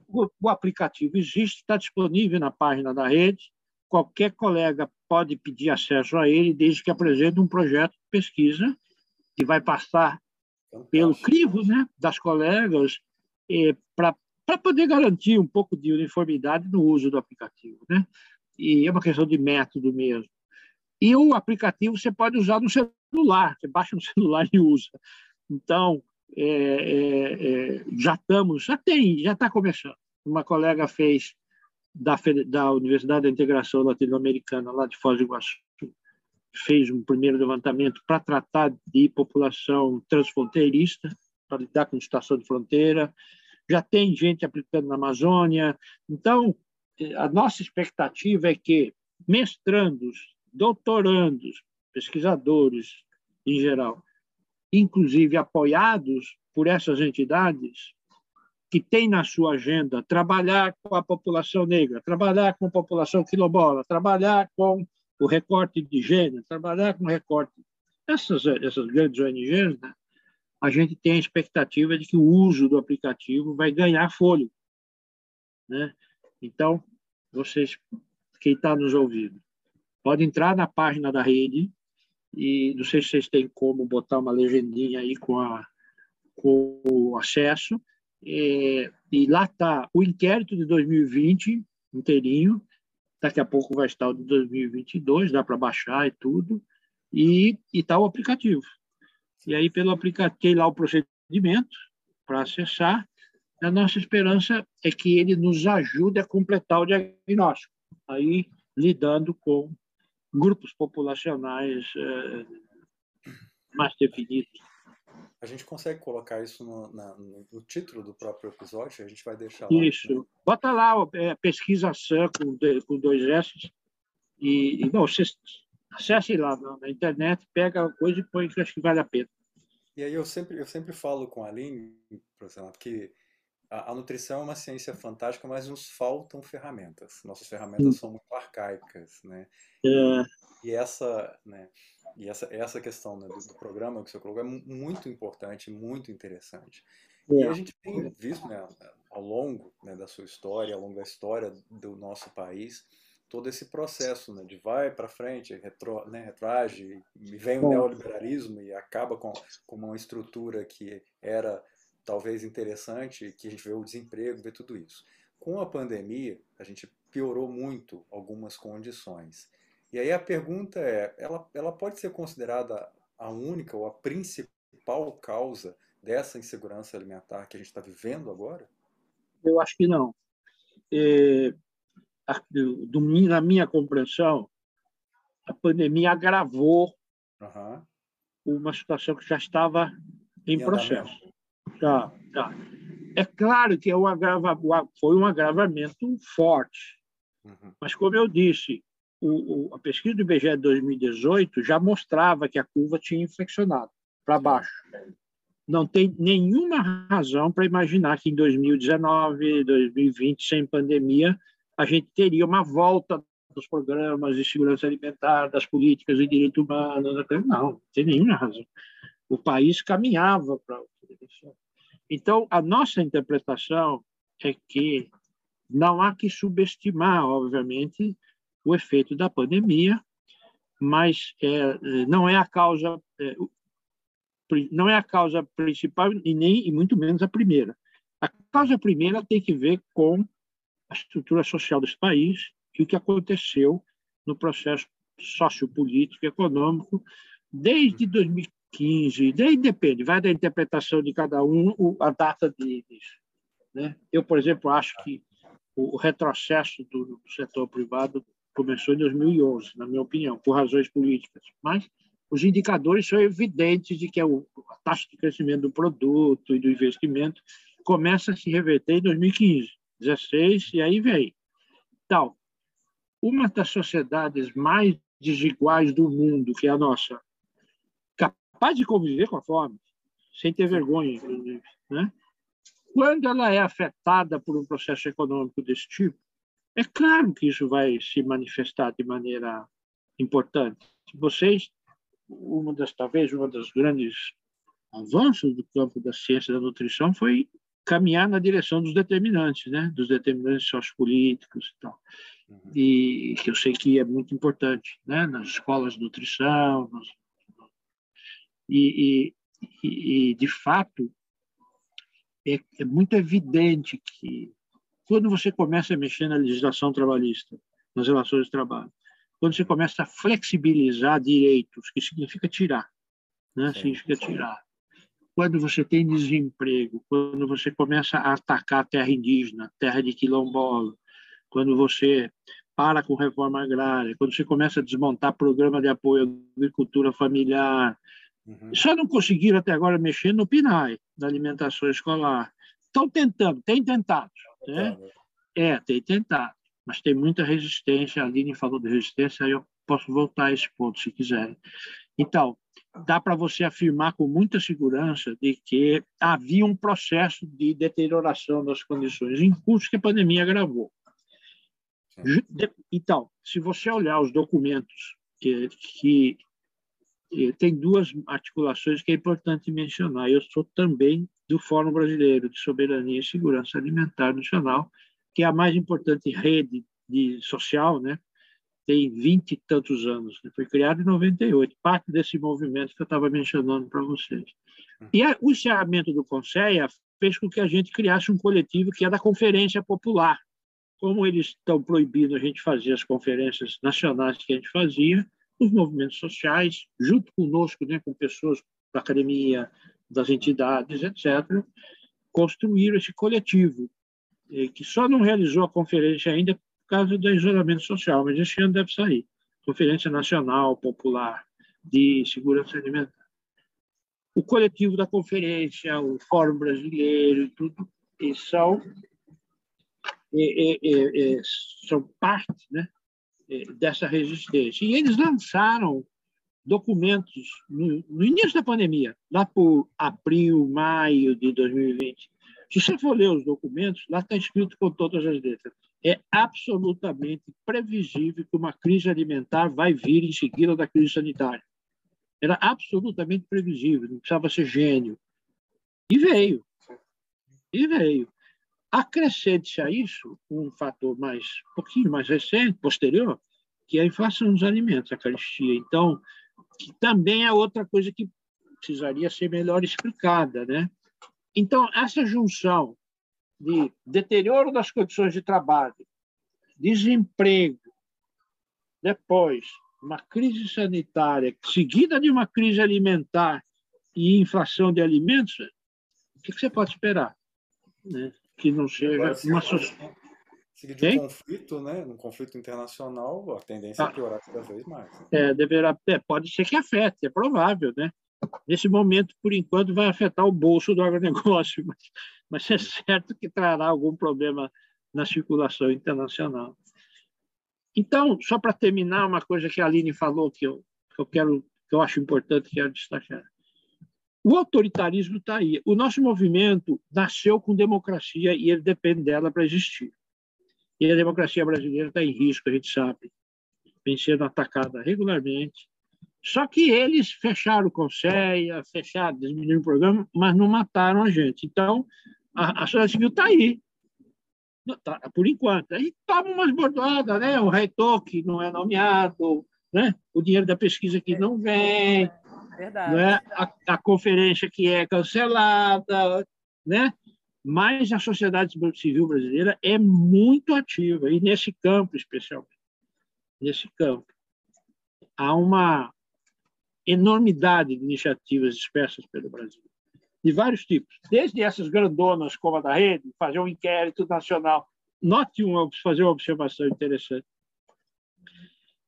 o, o aplicativo existe, está disponível na página da rede, qualquer colega pode pedir acesso a ele, desde que apresente um projeto de pesquisa que vai passar pelo crivo né, das colegas eh, para poder garantir um pouco de uniformidade no uso do aplicativo. Né? E é uma questão de método mesmo. E o aplicativo você pode usar no celular, você baixa no celular e usa. Então, é, é, é, já estamos, já tem, já está começando. Uma colega fez da, da Universidade da Integração Latino-Americana, lá de Foz do Iguaçu, fez um primeiro levantamento para tratar de população transfronteirista, para lidar com situação de fronteira. Já tem gente aplicando na Amazônia. Então, a nossa expectativa é que mestrandos, doutorandos, pesquisadores em geral, inclusive apoiados por essas entidades, que têm na sua agenda trabalhar com a população negra, trabalhar com a população quilombola, trabalhar com o recorte de gênero, trabalhar com o recorte. Essas, essas grandes ONGs, né, a gente tem a expectativa de que o uso do aplicativo vai ganhar fôlego. Né? Então, vocês, quem está nos ouvindo, pode entrar na página da rede e não sei se vocês têm como botar uma legendinha aí com, a, com o acesso, é, e lá está o inquérito de 2020 inteirinho, daqui a pouco vai estar o de 2022, dá para baixar e tudo, e está o aplicativo. E aí, pelo aplicativo, lá o procedimento para acessar, a nossa esperança é que ele nos ajude a completar o diagnóstico, aí lidando com grupos populacionais eh, mais definidos. A gente consegue colocar isso no, na, no, título do próprio episódio? A gente vai deixar lá. Isso. Né? Bota lá é, pesquisa SAM com, com dois S. E, e não, você acesse lá na, na, internet, pega a coisa e põe que acho que vale a pena. E aí eu sempre, eu sempre falo com a Aline, professor, que a, a, nutrição é uma ciência fantástica, mas nos faltam ferramentas. Nossas ferramentas hum. são muito arcaicas, né? É. E essa, né? E essa, essa questão né, do, do, programa que você colocou é muito importante, muito interessante. É. E a gente tem visto, né, ao longo né, da sua história, ao longo da história do nosso país, todo esse processo né, de vai para frente, retro, né, retroage, e vem o neoliberalismo e acaba com, com uma estrutura que era talvez interessante, que a gente vê o desemprego, vê tudo isso. Com a pandemia, a gente piorou muito algumas condições. E aí a pergunta é, ela, ela pode ser considerada a única ou a principal causa dessa insegurança alimentar que a gente está vivendo agora? Eu acho que não. É, na minha compreensão, a pandemia agravou uhum. uma situação que já estava em, em processo. Tá, tá. É claro que é um agrava, foi um agravamento forte, uhum. mas como eu disse, o, o, a pesquisa do IBGE de 2018 já mostrava que a curva tinha inflexionado para baixo. Não tem nenhuma razão para imaginar que em 2019, 2020, sem pandemia, a gente teria uma volta dos programas de segurança alimentar, das políticas de direitos humanos. Não, não tem nenhuma razão. O país caminhava para direção. Então, a nossa interpretação é que não há que subestimar, obviamente, o efeito da pandemia, mas é, não é a causa é, não é a causa principal e nem e muito menos a primeira. A causa primeira tem que ver com a estrutura social desse país e o que aconteceu no processo sociopolítico e econômico desde 2015, daí depende, vai da interpretação de cada um a data disso. Né? Eu, por exemplo, acho que o retrocesso do setor privado começou em 2011, na minha opinião, por razões políticas, mas os indicadores são evidentes de que a taxa de crescimento do produto e do investimento começa a se reverter em 2015. 16, e aí vem. Então, uma das sociedades mais desiguais do mundo, que é a nossa, capaz de conviver com a fome, sem ter vergonha, inclusive, né? quando ela é afetada por um processo econômico desse tipo, é claro que isso vai se manifestar de maneira importante. Vocês, uma das talvez uma das grandes avanços do campo da ciência da nutrição foi caminhar na direção dos determinantes, né? Dos determinantes sociopolíticos e tal. Uhum. E que eu sei que é muito importante, né? Nas escolas de nutrição. Nos... E, e, e, de fato, é, é muito evidente que quando você começa a mexer na legislação trabalhista, nas relações de trabalho, quando você começa a flexibilizar direitos, que significa tirar, né? significa tirar, quando você tem desemprego, quando você começa a atacar a terra indígena, terra de quilombola, quando você para com reforma agrária, quando você começa a desmontar programa de apoio à agricultura familiar. Uhum. Só não conseguiram até agora mexer no PNAE, da alimentação escolar. Estão tentando, tem tentado. Né? É, tem tentado, mas tem muita resistência. A Aline falou de resistência, aí eu posso voltar a esse ponto, se quiserem. Então, dá para você afirmar com muita segurança de que havia um processo de deterioração das condições em curso que a pandemia agravou. Então, se você olhar os documentos que, que tem duas articulações que é importante mencionar. Eu sou também do Fórum Brasileiro de Soberania e Segurança Alimentar Nacional, que é a mais importante rede de social, né, tem vinte e tantos anos. Né? Foi criado em 98, parte desse movimento que eu estava mencionando para vocês. Uhum. E a, o encerramento do Conselho fez com que a gente criasse um coletivo que é da Conferência Popular. Como eles estão proibindo a gente fazer as conferências nacionais que a gente fazia, os movimentos sociais, junto conosco, né, com pessoas da academia, das entidades, etc., construíram esse coletivo, eh, que só não realizou a conferência ainda causa do isolamento social, mas esse ano deve sair. Conferência Nacional Popular de Segurança Alimentar. o coletivo da conferência, o Fórum Brasileiro, tudo, e são, e, e, e, são parte né, dessa resistência. E eles lançaram documentos no, no, início da pandemia, lá por abril, maio de 2020. Se você for ler os documentos, lá está escrito com todas as letras. É absolutamente previsível que uma crise alimentar vai vir em seguida da crise sanitária. Era absolutamente previsível, não precisava ser gênio. E veio. E veio. Acrescente-se a isso um fator mais, um pouquinho mais recente, posterior, que é a inflação dos alimentos, a caristia. Então, que também é outra coisa que precisaria ser melhor explicada, né? Então, essa junção de deterioro das condições de trabalho, desemprego, depois uma crise sanitária seguida de uma crise alimentar e inflação de alimentos, o que você pode esperar? Né? Que não seja uma sociedade. Seguido de um conflito, né? Um conflito internacional, a tendência é ah. piorar cada vez mais. Né? É, deverá, é, pode ser que afete, é provável, né? Nesse momento, por enquanto, vai afetar o bolso do agronegócio, mas, mas é certo que trará algum problema na circulação internacional. Então, só para terminar, uma coisa que a Aline falou que eu, que eu quero, que eu acho importante, quero destacar. O autoritarismo está aí. O nosso movimento nasceu com democracia e ele depende dela para existir. E a democracia brasileira está em risco, a gente sabe. Vem sendo atacada regularmente. Só que eles fecharam o Conselho, fecharam, diminuíram o programa, mas não mataram a gente. Então, a, a sociedade civil está aí. Tá, por enquanto. Aí toma umas bordoadas, né? O reitor que não é nomeado, né? o dinheiro da pesquisa que não vem, Verdade. Né? A, a conferência que é cancelada, né? mas a sociedade civil brasileira é muito ativa, e nesse campo, especialmente. Nesse campo. Há uma enormidade de iniciativas dispersas pelo Brasil, de vários tipos, desde essas grandonas como a da rede, fazer um inquérito nacional. Note uma, fazer uma observação interessante.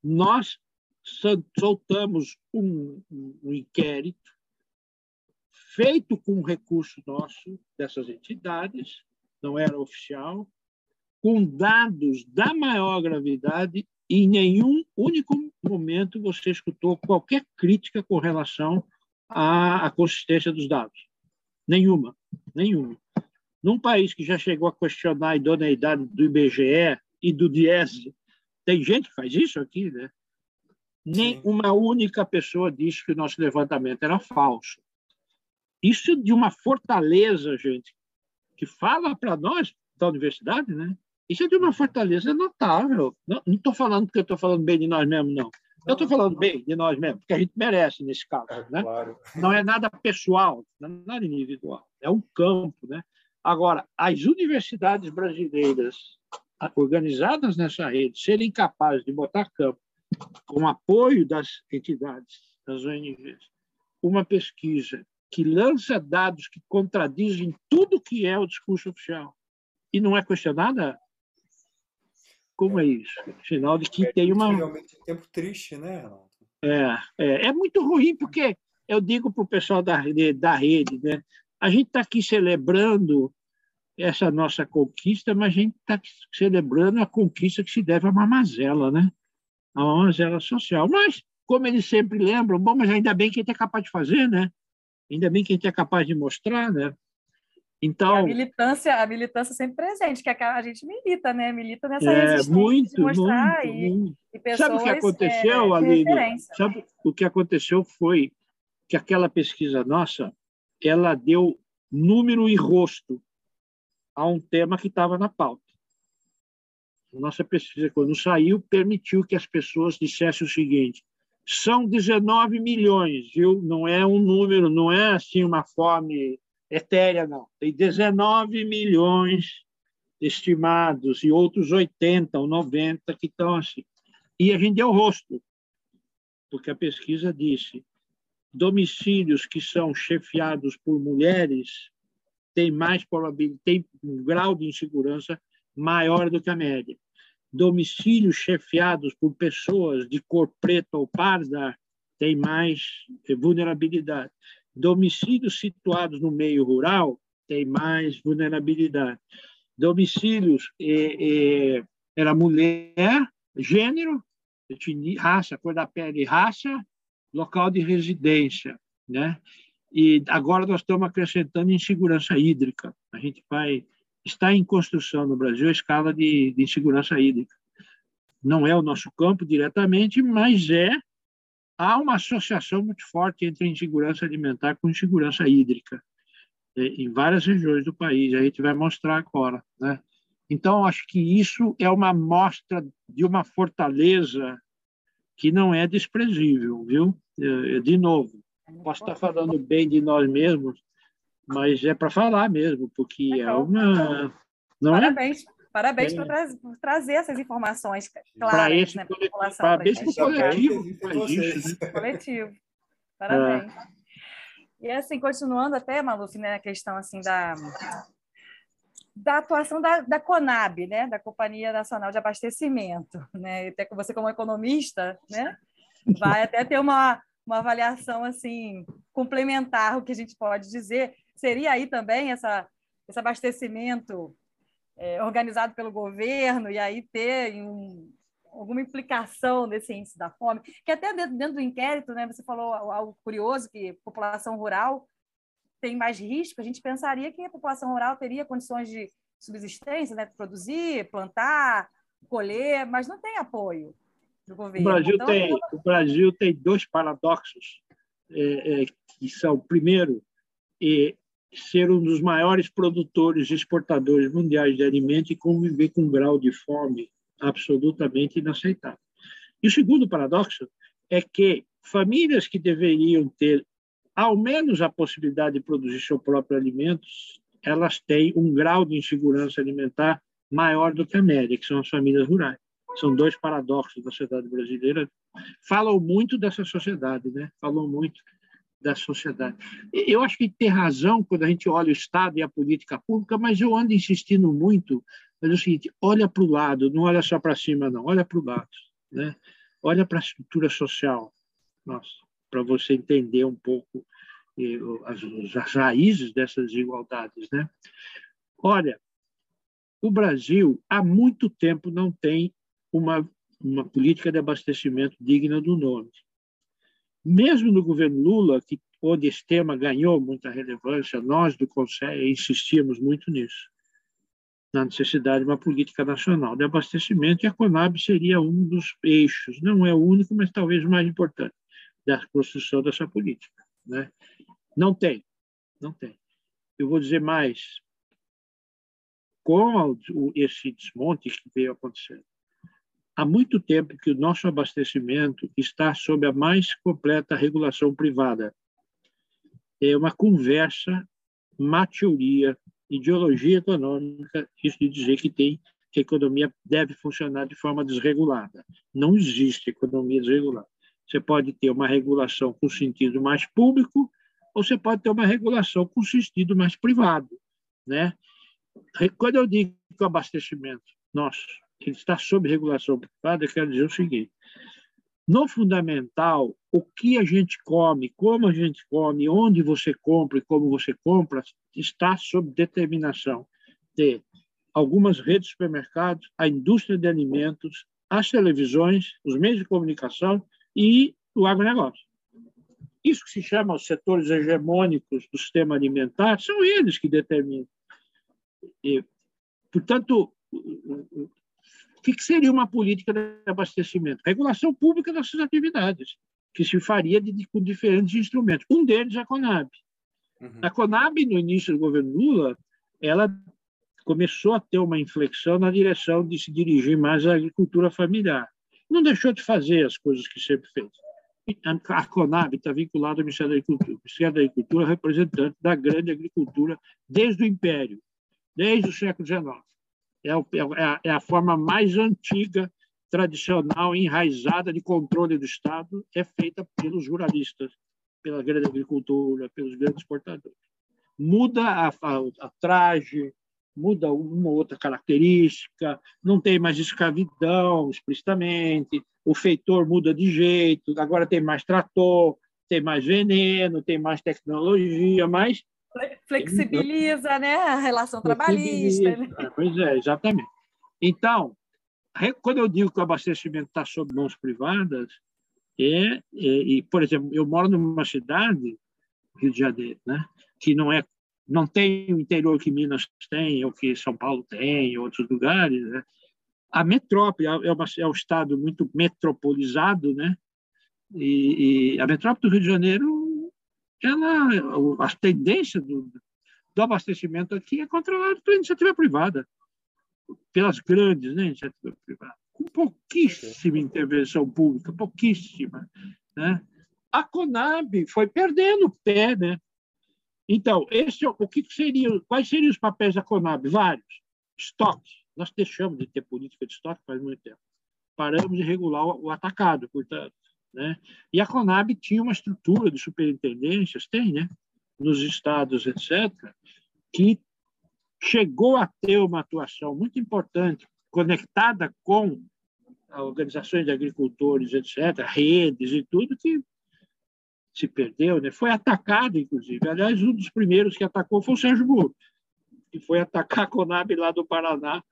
Nós soltamos um, um inquérito feito com recurso nosso, dessas entidades, não era oficial, com dados da maior gravidade, e em nenhum único momento você escutou qualquer crítica com relação à, à consistência dos dados. Nenhuma, nenhuma. Num país que já chegou a questionar a idoneidade do IBGE e do Diese, tem gente que faz isso aqui, né? Nem Sim. uma única pessoa disse que o nosso levantamento era falso. Isso de uma fortaleza, gente, que fala para nós da universidade, né? Isso é de uma fortaleza notável. Não estou falando que eu estou falando bem de nós mesmos, não. Eu estou falando bem de nós mesmos, porque a gente merece nesse caso. É, né? Claro. Não é nada pessoal, não é nada individual. É um campo. Né? Agora, as universidades brasileiras organizadas nessa rede serem capazes de botar campo, com apoio das entidades, das ONGs, uma pesquisa que lança dados que contradizem tudo que é o discurso oficial e não é questionada, como é, isso? Sinal de que é, tem uma. Realmente um tempo triste, né, Ronaldo? É, é, é muito ruim, porque eu digo para o pessoal da, da rede, né? A gente está aqui celebrando essa nossa conquista, mas a gente está celebrando a conquista que se deve a uma mazela, né? A mazela social. Mas, como eles sempre lembram, bom, mas ainda bem que a gente é capaz de fazer, né? Ainda bem que a gente é capaz de mostrar, né? Então, a militância, a militância sempre presente, que a gente milita, né? Milita nessa é, resistência muito, de mostrar muito, e, muito. e pessoas, Sabe o que aconteceu, é, Aline? Sabe o que aconteceu foi que aquela pesquisa nossa, ela deu número e rosto a um tema que estava na pauta. Nossa pesquisa, quando saiu, permitiu que as pessoas dissessem o seguinte: são 19 milhões, viu? Não é um número, não é assim uma fome etérea, não. Tem 19 milhões estimados e outros 80 ou 90 que estão assim. E a gente deu rosto, porque a pesquisa disse domicílios que são chefiados por mulheres têm mais probabilidade, têm um grau de insegurança maior do que a média domicílios chefiados por pessoas de cor preta ou parda têm mais vulnerabilidade. Domicílios situados no meio rural têm mais vulnerabilidade. Domicílios é, é, era mulher, gênero, raça, cor da pele, raça, local de residência, né? E agora nós estamos acrescentando insegurança hídrica. A gente vai está em construção no Brasil a escala de, de insegurança hídrica. Não é o nosso campo diretamente, mas é há uma associação muito forte entre insegurança alimentar com insegurança hídrica é, em várias regiões do país. A gente vai mostrar agora, né? Então, acho que isso é uma mostra de uma fortaleza que não é desprezível, viu? É, de novo, posso estar falando bem de nós mesmos, mas é para falar mesmo, porque é uma. Não é? parabéns, é? parabéns é. por, trazer essas informações claras esse né, para a população. Parabéns para o coletivo. Né? coletivo. Parabéns. É. E assim, continuando até, Maluf, né, a questão assim da, da atuação da, da Conab, né, da Companhia Nacional de Abastecimento, né, até que você como economista, né, vai até ter uma, uma avaliação assim complementar o que a gente pode dizer seria aí também essa, esse abastecimento é, organizado pelo governo e aí ter um, alguma implicação nesse índice da fome, que até dentro, dentro, do inquérito, né, você falou algo curioso, que população rural tem mais risco, a gente pensaria que a população rural teria condições de subsistência, né, produzir, plantar, colher, mas não tem apoio do governo. O Brasil, então, tem, o Brasil tem dois paradoxos, é, é, que são, primeiro, é, ser um dos maiores produtores e exportadores mundiais de alimentos e conviver com um grau de fome absolutamente inaceitável. E o segundo paradoxo é que famílias que deveriam ter ao menos a possibilidade de produzir seus próprios alimentos, elas têm um grau de insegurança alimentar maior do que a média, que são as famílias rurais. São dois paradoxos da sociedade brasileira. Falam muito dessa sociedade, né? Falam muito da sociedade. Eu acho que tem razão quando a gente olha o Estado e a política pública, mas eu ando insistindo muito, mas é o seguinte, olha para o lado, não olha só para cima, não, olha para o lado. Né? Olha para a estrutura social, para você entender um pouco eh, as, as raízes dessas desigualdades. Né? Olha, o Brasil há muito tempo não tem uma, uma política de abastecimento digna do nome mesmo no governo Lula, que, onde esse tema ganhou muita relevância, nós do Conselho insistíamos muito nisso, na necessidade de uma política nacional de abastecimento, e a Conab seria um dos eixos, não é o único, mas talvez o mais importante, da construção dessa política. Né? Não tem, não tem. Eu vou dizer mais, com esse desmonte que veio acontecendo, Há muito tempo que o nosso abastecimento está sob a mais completa regulação privada. É uma conversa, má teoria, ideologia econômica, isso de dizer que tem que a economia deve funcionar de forma desregulada. Não existe economia desregulada. Você pode ter uma regulação com sentido mais público ou você pode ter uma regulação com sentido mais privado, né? Quando eu digo que o abastecimento nosso que está sob regulação privada, quer dizer o seguinte: no fundamental, o que a gente come, como a gente come, onde você compra e como você compra, está sob determinação de algumas redes de supermercados, a indústria de alimentos, as televisões, os meios de comunicação e o agronegócio. Isso que se chama os setores hegemônicos do sistema alimentar, são eles que determinam. E, portanto, o que seria uma política de abastecimento? Regulação pública dessas atividades, que se faria de, com diferentes instrumentos. Um deles é a Conab. Uhum. A Conab, no início do governo Lula, ela começou a ter uma inflexão na direção de se dirigir mais à agricultura familiar. Não deixou de fazer as coisas que sempre fez. A Conab está vinculada ao Ministério da Agricultura. O Ministério da Agricultura é representante da grande agricultura desde o Império, desde o século XIX. É, é, é, a, é a forma mais antiga, tradicional, enraizada de controle do Estado, é feita pelos ruralistas, pela grande agricultura, pelos grandes exportadores. Muda a, a, a traje, muda uma outra característica, não tem mais escravidão explicitamente, o feitor muda de jeito, agora tem mais trator, tem mais veneno, tem mais tecnologia, mas flexibiliza, né, a relação trabalhista. Né? Pois é, exatamente. Então, quando eu digo que o abastecimento está sob mãos privadas, é, é, e por exemplo, eu moro numa cidade, Rio de Janeiro, né, que não é não tem o interior que Minas tem, ou que São Paulo tem, outros lugares. Né? A metrópole é, uma, é um estado muito metropolizado, né? E, e, a metrópole do Rio de Janeiro, ela, a tendência do, do abastecimento aqui é controlada pela iniciativa privada, pelas grandes né, iniciativas privadas, com pouquíssima intervenção pública, pouquíssima. Né? A Conab foi perdendo o pé, né? Então, esse, o que seria, quais seriam os papéis da Conab? Vários. Estoque. Nós deixamos de ter política de estoque faz muito tempo. Paramos de regular o atacado, portanto. Né? E a Conab tinha uma estrutura de superintendências, tem, né? nos estados, etc., que chegou a ter uma atuação muito importante, conectada com organizações de agricultores, etc., redes e tudo, que se perdeu, né? foi atacado, inclusive. Aliás, um dos primeiros que atacou foi o Sérgio Moro, que foi atacar a Conab lá do Paraná,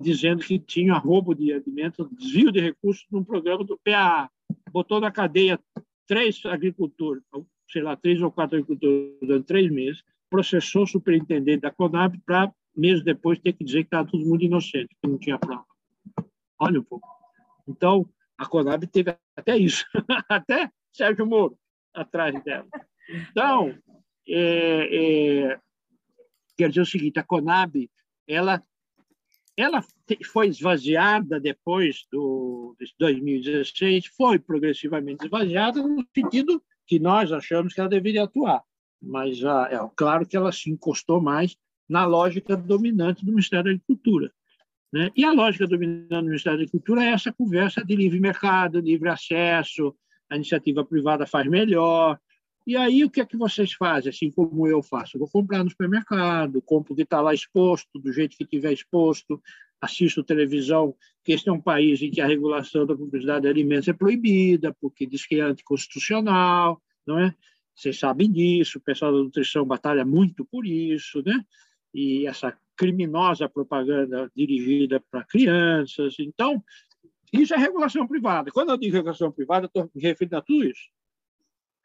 dizendo que tinha roubo de alimentos, desvio de recursos num programa do PAA. Botou na cadeia três agricultores, sei lá, três ou quatro agricultores durante três meses, processou o superintendente da Conab para, meses depois, ter que dizer que estava todo mundo inocente, que não tinha prova. Olha um pouco. Então, a Conab teve até isso, até Sérgio Moro atrás dela. Então, é, é, quer dizer o seguinte, a Conab, ela, ela foi esvaziada depois do, de 2016, foi progressivamente esvaziada no sentido que nós achamos que ela deveria atuar. Mas ah, é claro que ela se encostou mais na lógica dominante do Ministério da Agricultura. Né? E a lógica dominante do Ministério da Agricultura é essa conversa de livre mercado, livre acesso, a iniciativa privada faz melhor. E aí, o que é que vocês fazem, assim como eu faço? Eu vou comprar no supermercado, compro o que está lá exposto, do jeito que estiver exposto, assisto televisão, que este é um país em que a regulação da publicidade de alimentos é proibida, porque diz que é anticonstitucional, não é? Vocês sabem disso, o pessoal da nutrição batalha muito por isso, né? E essa criminosa propaganda dirigida para crianças. Então, isso é regulação privada. Quando eu digo regulação privada, estou me referindo a tudo isso.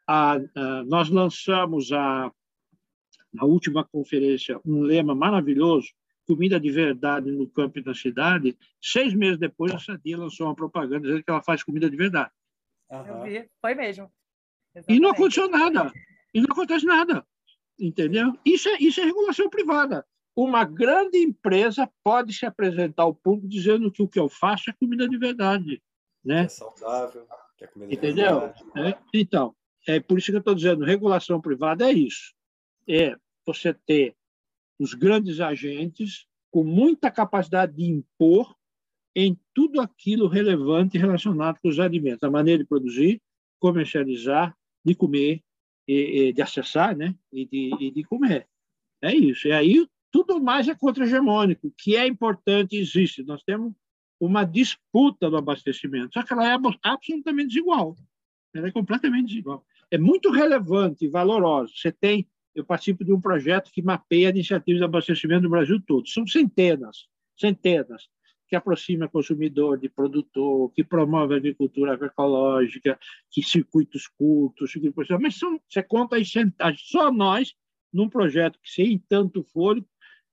A, a, nós lançamos a, na última conferência um lema maravilhoso, comida de verdade no campo e na cidade. Seis meses depois, a Sadia lançou uma propaganda dizendo que ela faz comida de verdade. Eu vi, foi mesmo. Exatamente. E não aconteceu nada. E não acontece nada. Entendeu? Isso é, isso é regulação privada uma grande empresa pode se apresentar ao público dizendo que o que eu faço é comida de verdade. Né? É saudável, que é comida Entendeu? de verdade. É, então, é por isso que eu estou dizendo, regulação privada é isso. É você ter os grandes agentes com muita capacidade de impor em tudo aquilo relevante relacionado com os alimentos, a maneira de produzir, comercializar, de comer, e, e de acessar né? e, de, e de comer. É isso. E aí tudo mais é contra-hegemônico, que é importante e existe. Nós temos uma disputa do abastecimento, só que ela é absolutamente desigual. Ela é completamente desigual. É muito relevante e valorosa. Você tem, eu participo de um projeto que mapeia iniciativas de abastecimento no Brasil todo. São centenas, centenas, que aproxima consumidor de produtor, que promove agricultura agroecológica, que circuitos curtos, circuitos... mas são, você conta aí, só nós, num projeto que, sem tanto fôlego,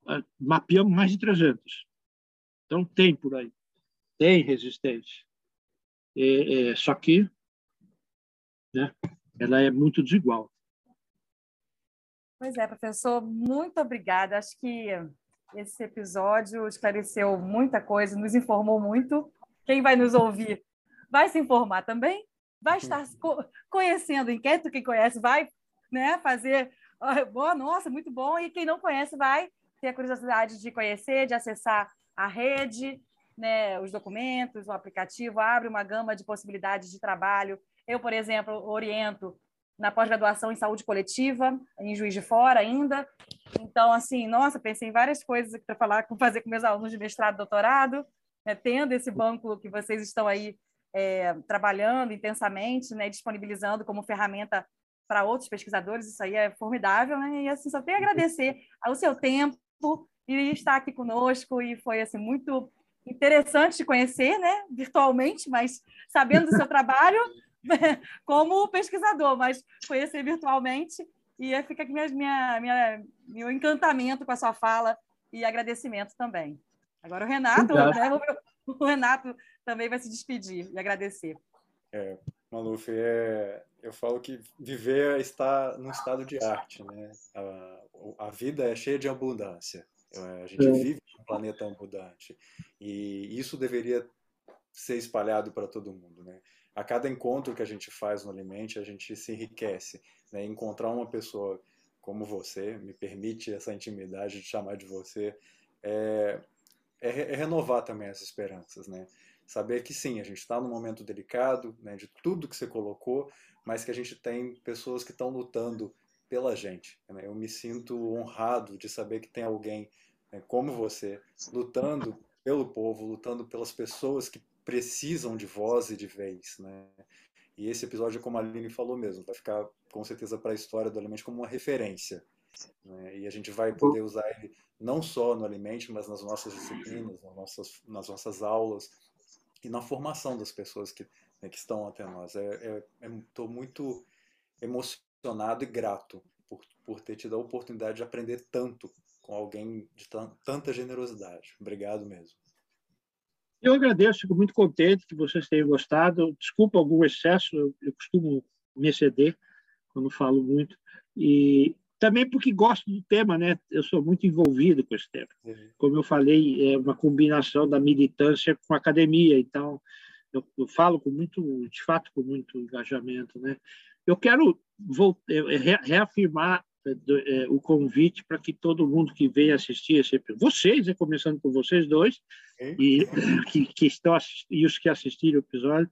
ah, mapeamos mais de 300. Então, tem por aí. Tem resistência. É, é, só que né, ela é muito desigual. Pois é, professor, muito obrigada. Acho que esse episódio esclareceu muita coisa, nos informou muito. Quem vai nos ouvir vai se informar também, vai estar conhecendo o inquérito, quem conhece vai né, fazer. Boa, nossa, muito bom. E quem não conhece vai ter a curiosidade de conhecer, de acessar a rede, né, os documentos, o aplicativo, abre uma gama de possibilidades de trabalho. Eu, por exemplo, oriento na pós-graduação em saúde coletiva, em Juiz de Fora ainda. Então, assim, nossa, pensei em várias coisas para falar, fazer com meus alunos de mestrado e doutorado, né, tendo esse banco que vocês estão aí é, trabalhando intensamente, né, disponibilizando como ferramenta para outros pesquisadores, isso aí é formidável, né? E assim, só tenho a agradecer ao seu tempo e estar aqui conosco, e foi assim, muito interessante te conhecer, né, virtualmente, mas sabendo do seu trabalho como pesquisador, mas conhecer virtualmente, e fica aqui minha, minha, minha, meu encantamento com a sua fala e agradecimento também. Agora o Renato, né, o Renato também vai se despedir e agradecer. É, Maluf, é, eu falo que viver está num estado de arte, né? A, a vida é cheia de abundância. É, a gente é. vive num planeta abundante e isso deveria ser espalhado para todo mundo, né? A cada encontro que a gente faz no Alimente, a gente se enriquece, né? Encontrar uma pessoa como você, me permite essa intimidade de chamar de você, é, é, é renovar também as esperanças, né? Saber que sim, a gente está num momento delicado, né, de tudo que você colocou, mas que a gente tem pessoas que estão lutando pela gente. Né? Eu me sinto honrado de saber que tem alguém né, como você lutando pelo povo, lutando pelas pessoas que precisam de voz e de vez. Né? E esse episódio, como a Aline falou mesmo, vai ficar com certeza para a história do Alimente como uma referência. Né? E a gente vai poder usar ele não só no Alimente, mas nas nossas disciplinas, nas nossas, nas nossas aulas, e na formação das pessoas que, né, que estão até nós. Estou é, é, é muito emocionado e grato por, por ter tido a oportunidade de aprender tanto com alguém de tanta generosidade. Obrigado mesmo. Eu agradeço, fico muito contente que vocês tenham gostado. Desculpa algum excesso, eu, eu costumo me exceder quando falo muito. E também porque gosto do tema, né? Eu sou muito envolvido com esse tema. Uhum. Como eu falei, é uma combinação da militância com a academia, então eu, eu falo com muito, de fato, com muito engajamento, né? Eu quero reafirmar é, é, o convite para que todo mundo que venha assistir esse episódio, vocês, né, começando com vocês dois, e, que, que estão e os que assistiram o episódio,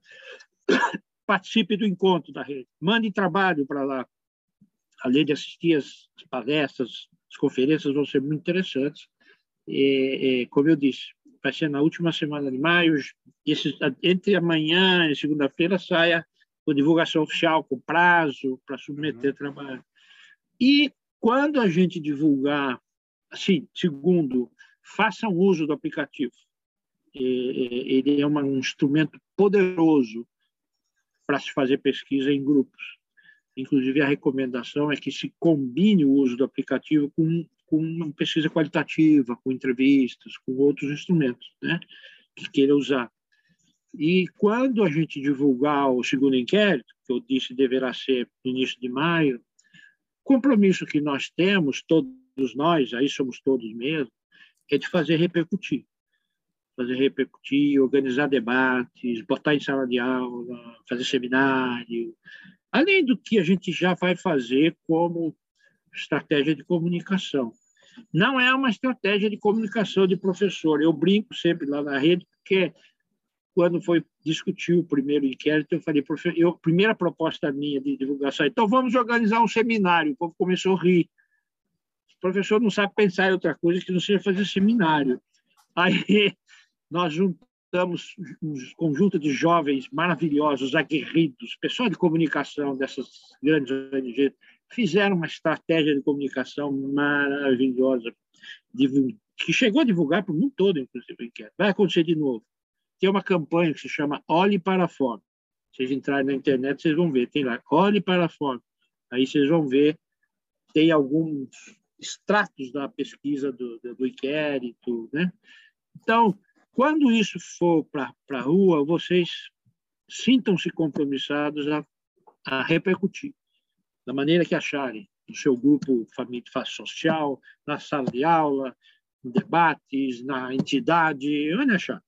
participe do encontro da rede. Mande trabalho para lá, além de assistir as palestras, as conferências vão ser muito interessantes. E, e, como eu disse, vai ser na última semana de maio. Esse, entre amanhã e segunda-feira saia a divulgação oficial com prazo para submeter uhum. trabalho. E quando a gente divulgar, assim, segundo, façam uso do aplicativo. Ele é um instrumento poderoso para se fazer pesquisa em grupos. Inclusive, a recomendação é que se combine o uso do aplicativo com, com uma pesquisa qualitativa, com entrevistas, com outros instrumentos né, que queira usar. E quando a gente divulgar o segundo inquérito, que eu disse deverá ser no início de maio, compromisso que nós temos, todos nós, aí somos todos mesmo, é de fazer repercutir. Fazer repercutir, organizar debates, botar em sala de aula, fazer seminário, além do que a gente já vai fazer como estratégia de comunicação. Não é uma estratégia de comunicação de professor. Eu brinco sempre lá na rede, porque quando foi discutir o primeiro inquérito, eu falei, eu, primeira proposta minha de divulgação, então vamos organizar um seminário. O povo começou a rir. O professor não sabe pensar em outra coisa que não seja fazer seminário. Aí nós juntamos um conjunto de jovens maravilhosos, aguerridos, pessoal de comunicação dessas grandes ONGs, fizeram uma estratégia de comunicação maravilhosa, que chegou a divulgar para o mundo todo, inclusive, Vai acontecer de novo. Tem uma campanha que se chama Olhe para Fora. Vocês entrarem na internet, vocês vão ver. Tem lá, Olhe para Fora. Aí vocês vão ver, tem alguns extratos da pesquisa do, do, do inquérito, né? Então, quando isso for para a rua, vocês sintam-se compromissados a, a repercutir, da maneira que acharem, no seu grupo família social, na sala de aula, em debates, na entidade, onde achar.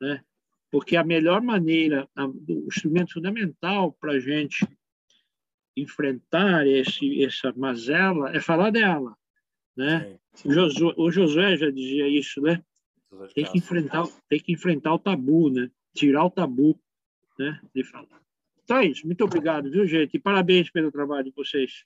Né? Porque a melhor maneira, o instrumento fundamental para a gente enfrentar esse, essa mazela é falar dela. Né? O Josué, o Josué já dizia isso, né? Tem que enfrentar, tem que enfrentar o tabu, né? Tirar o tabu, né? De falar. Então é isso. Muito obrigado, viu, gente? E parabéns pelo trabalho de vocês.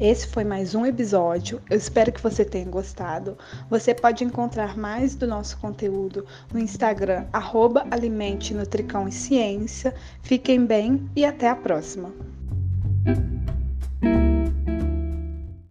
Esse foi mais um episódio. Eu espero que você tenha gostado. Você pode encontrar mais do nosso conteúdo no Instagram, arroba Alimente Nutricão e Ciência. Fiquem bem e até a próxima.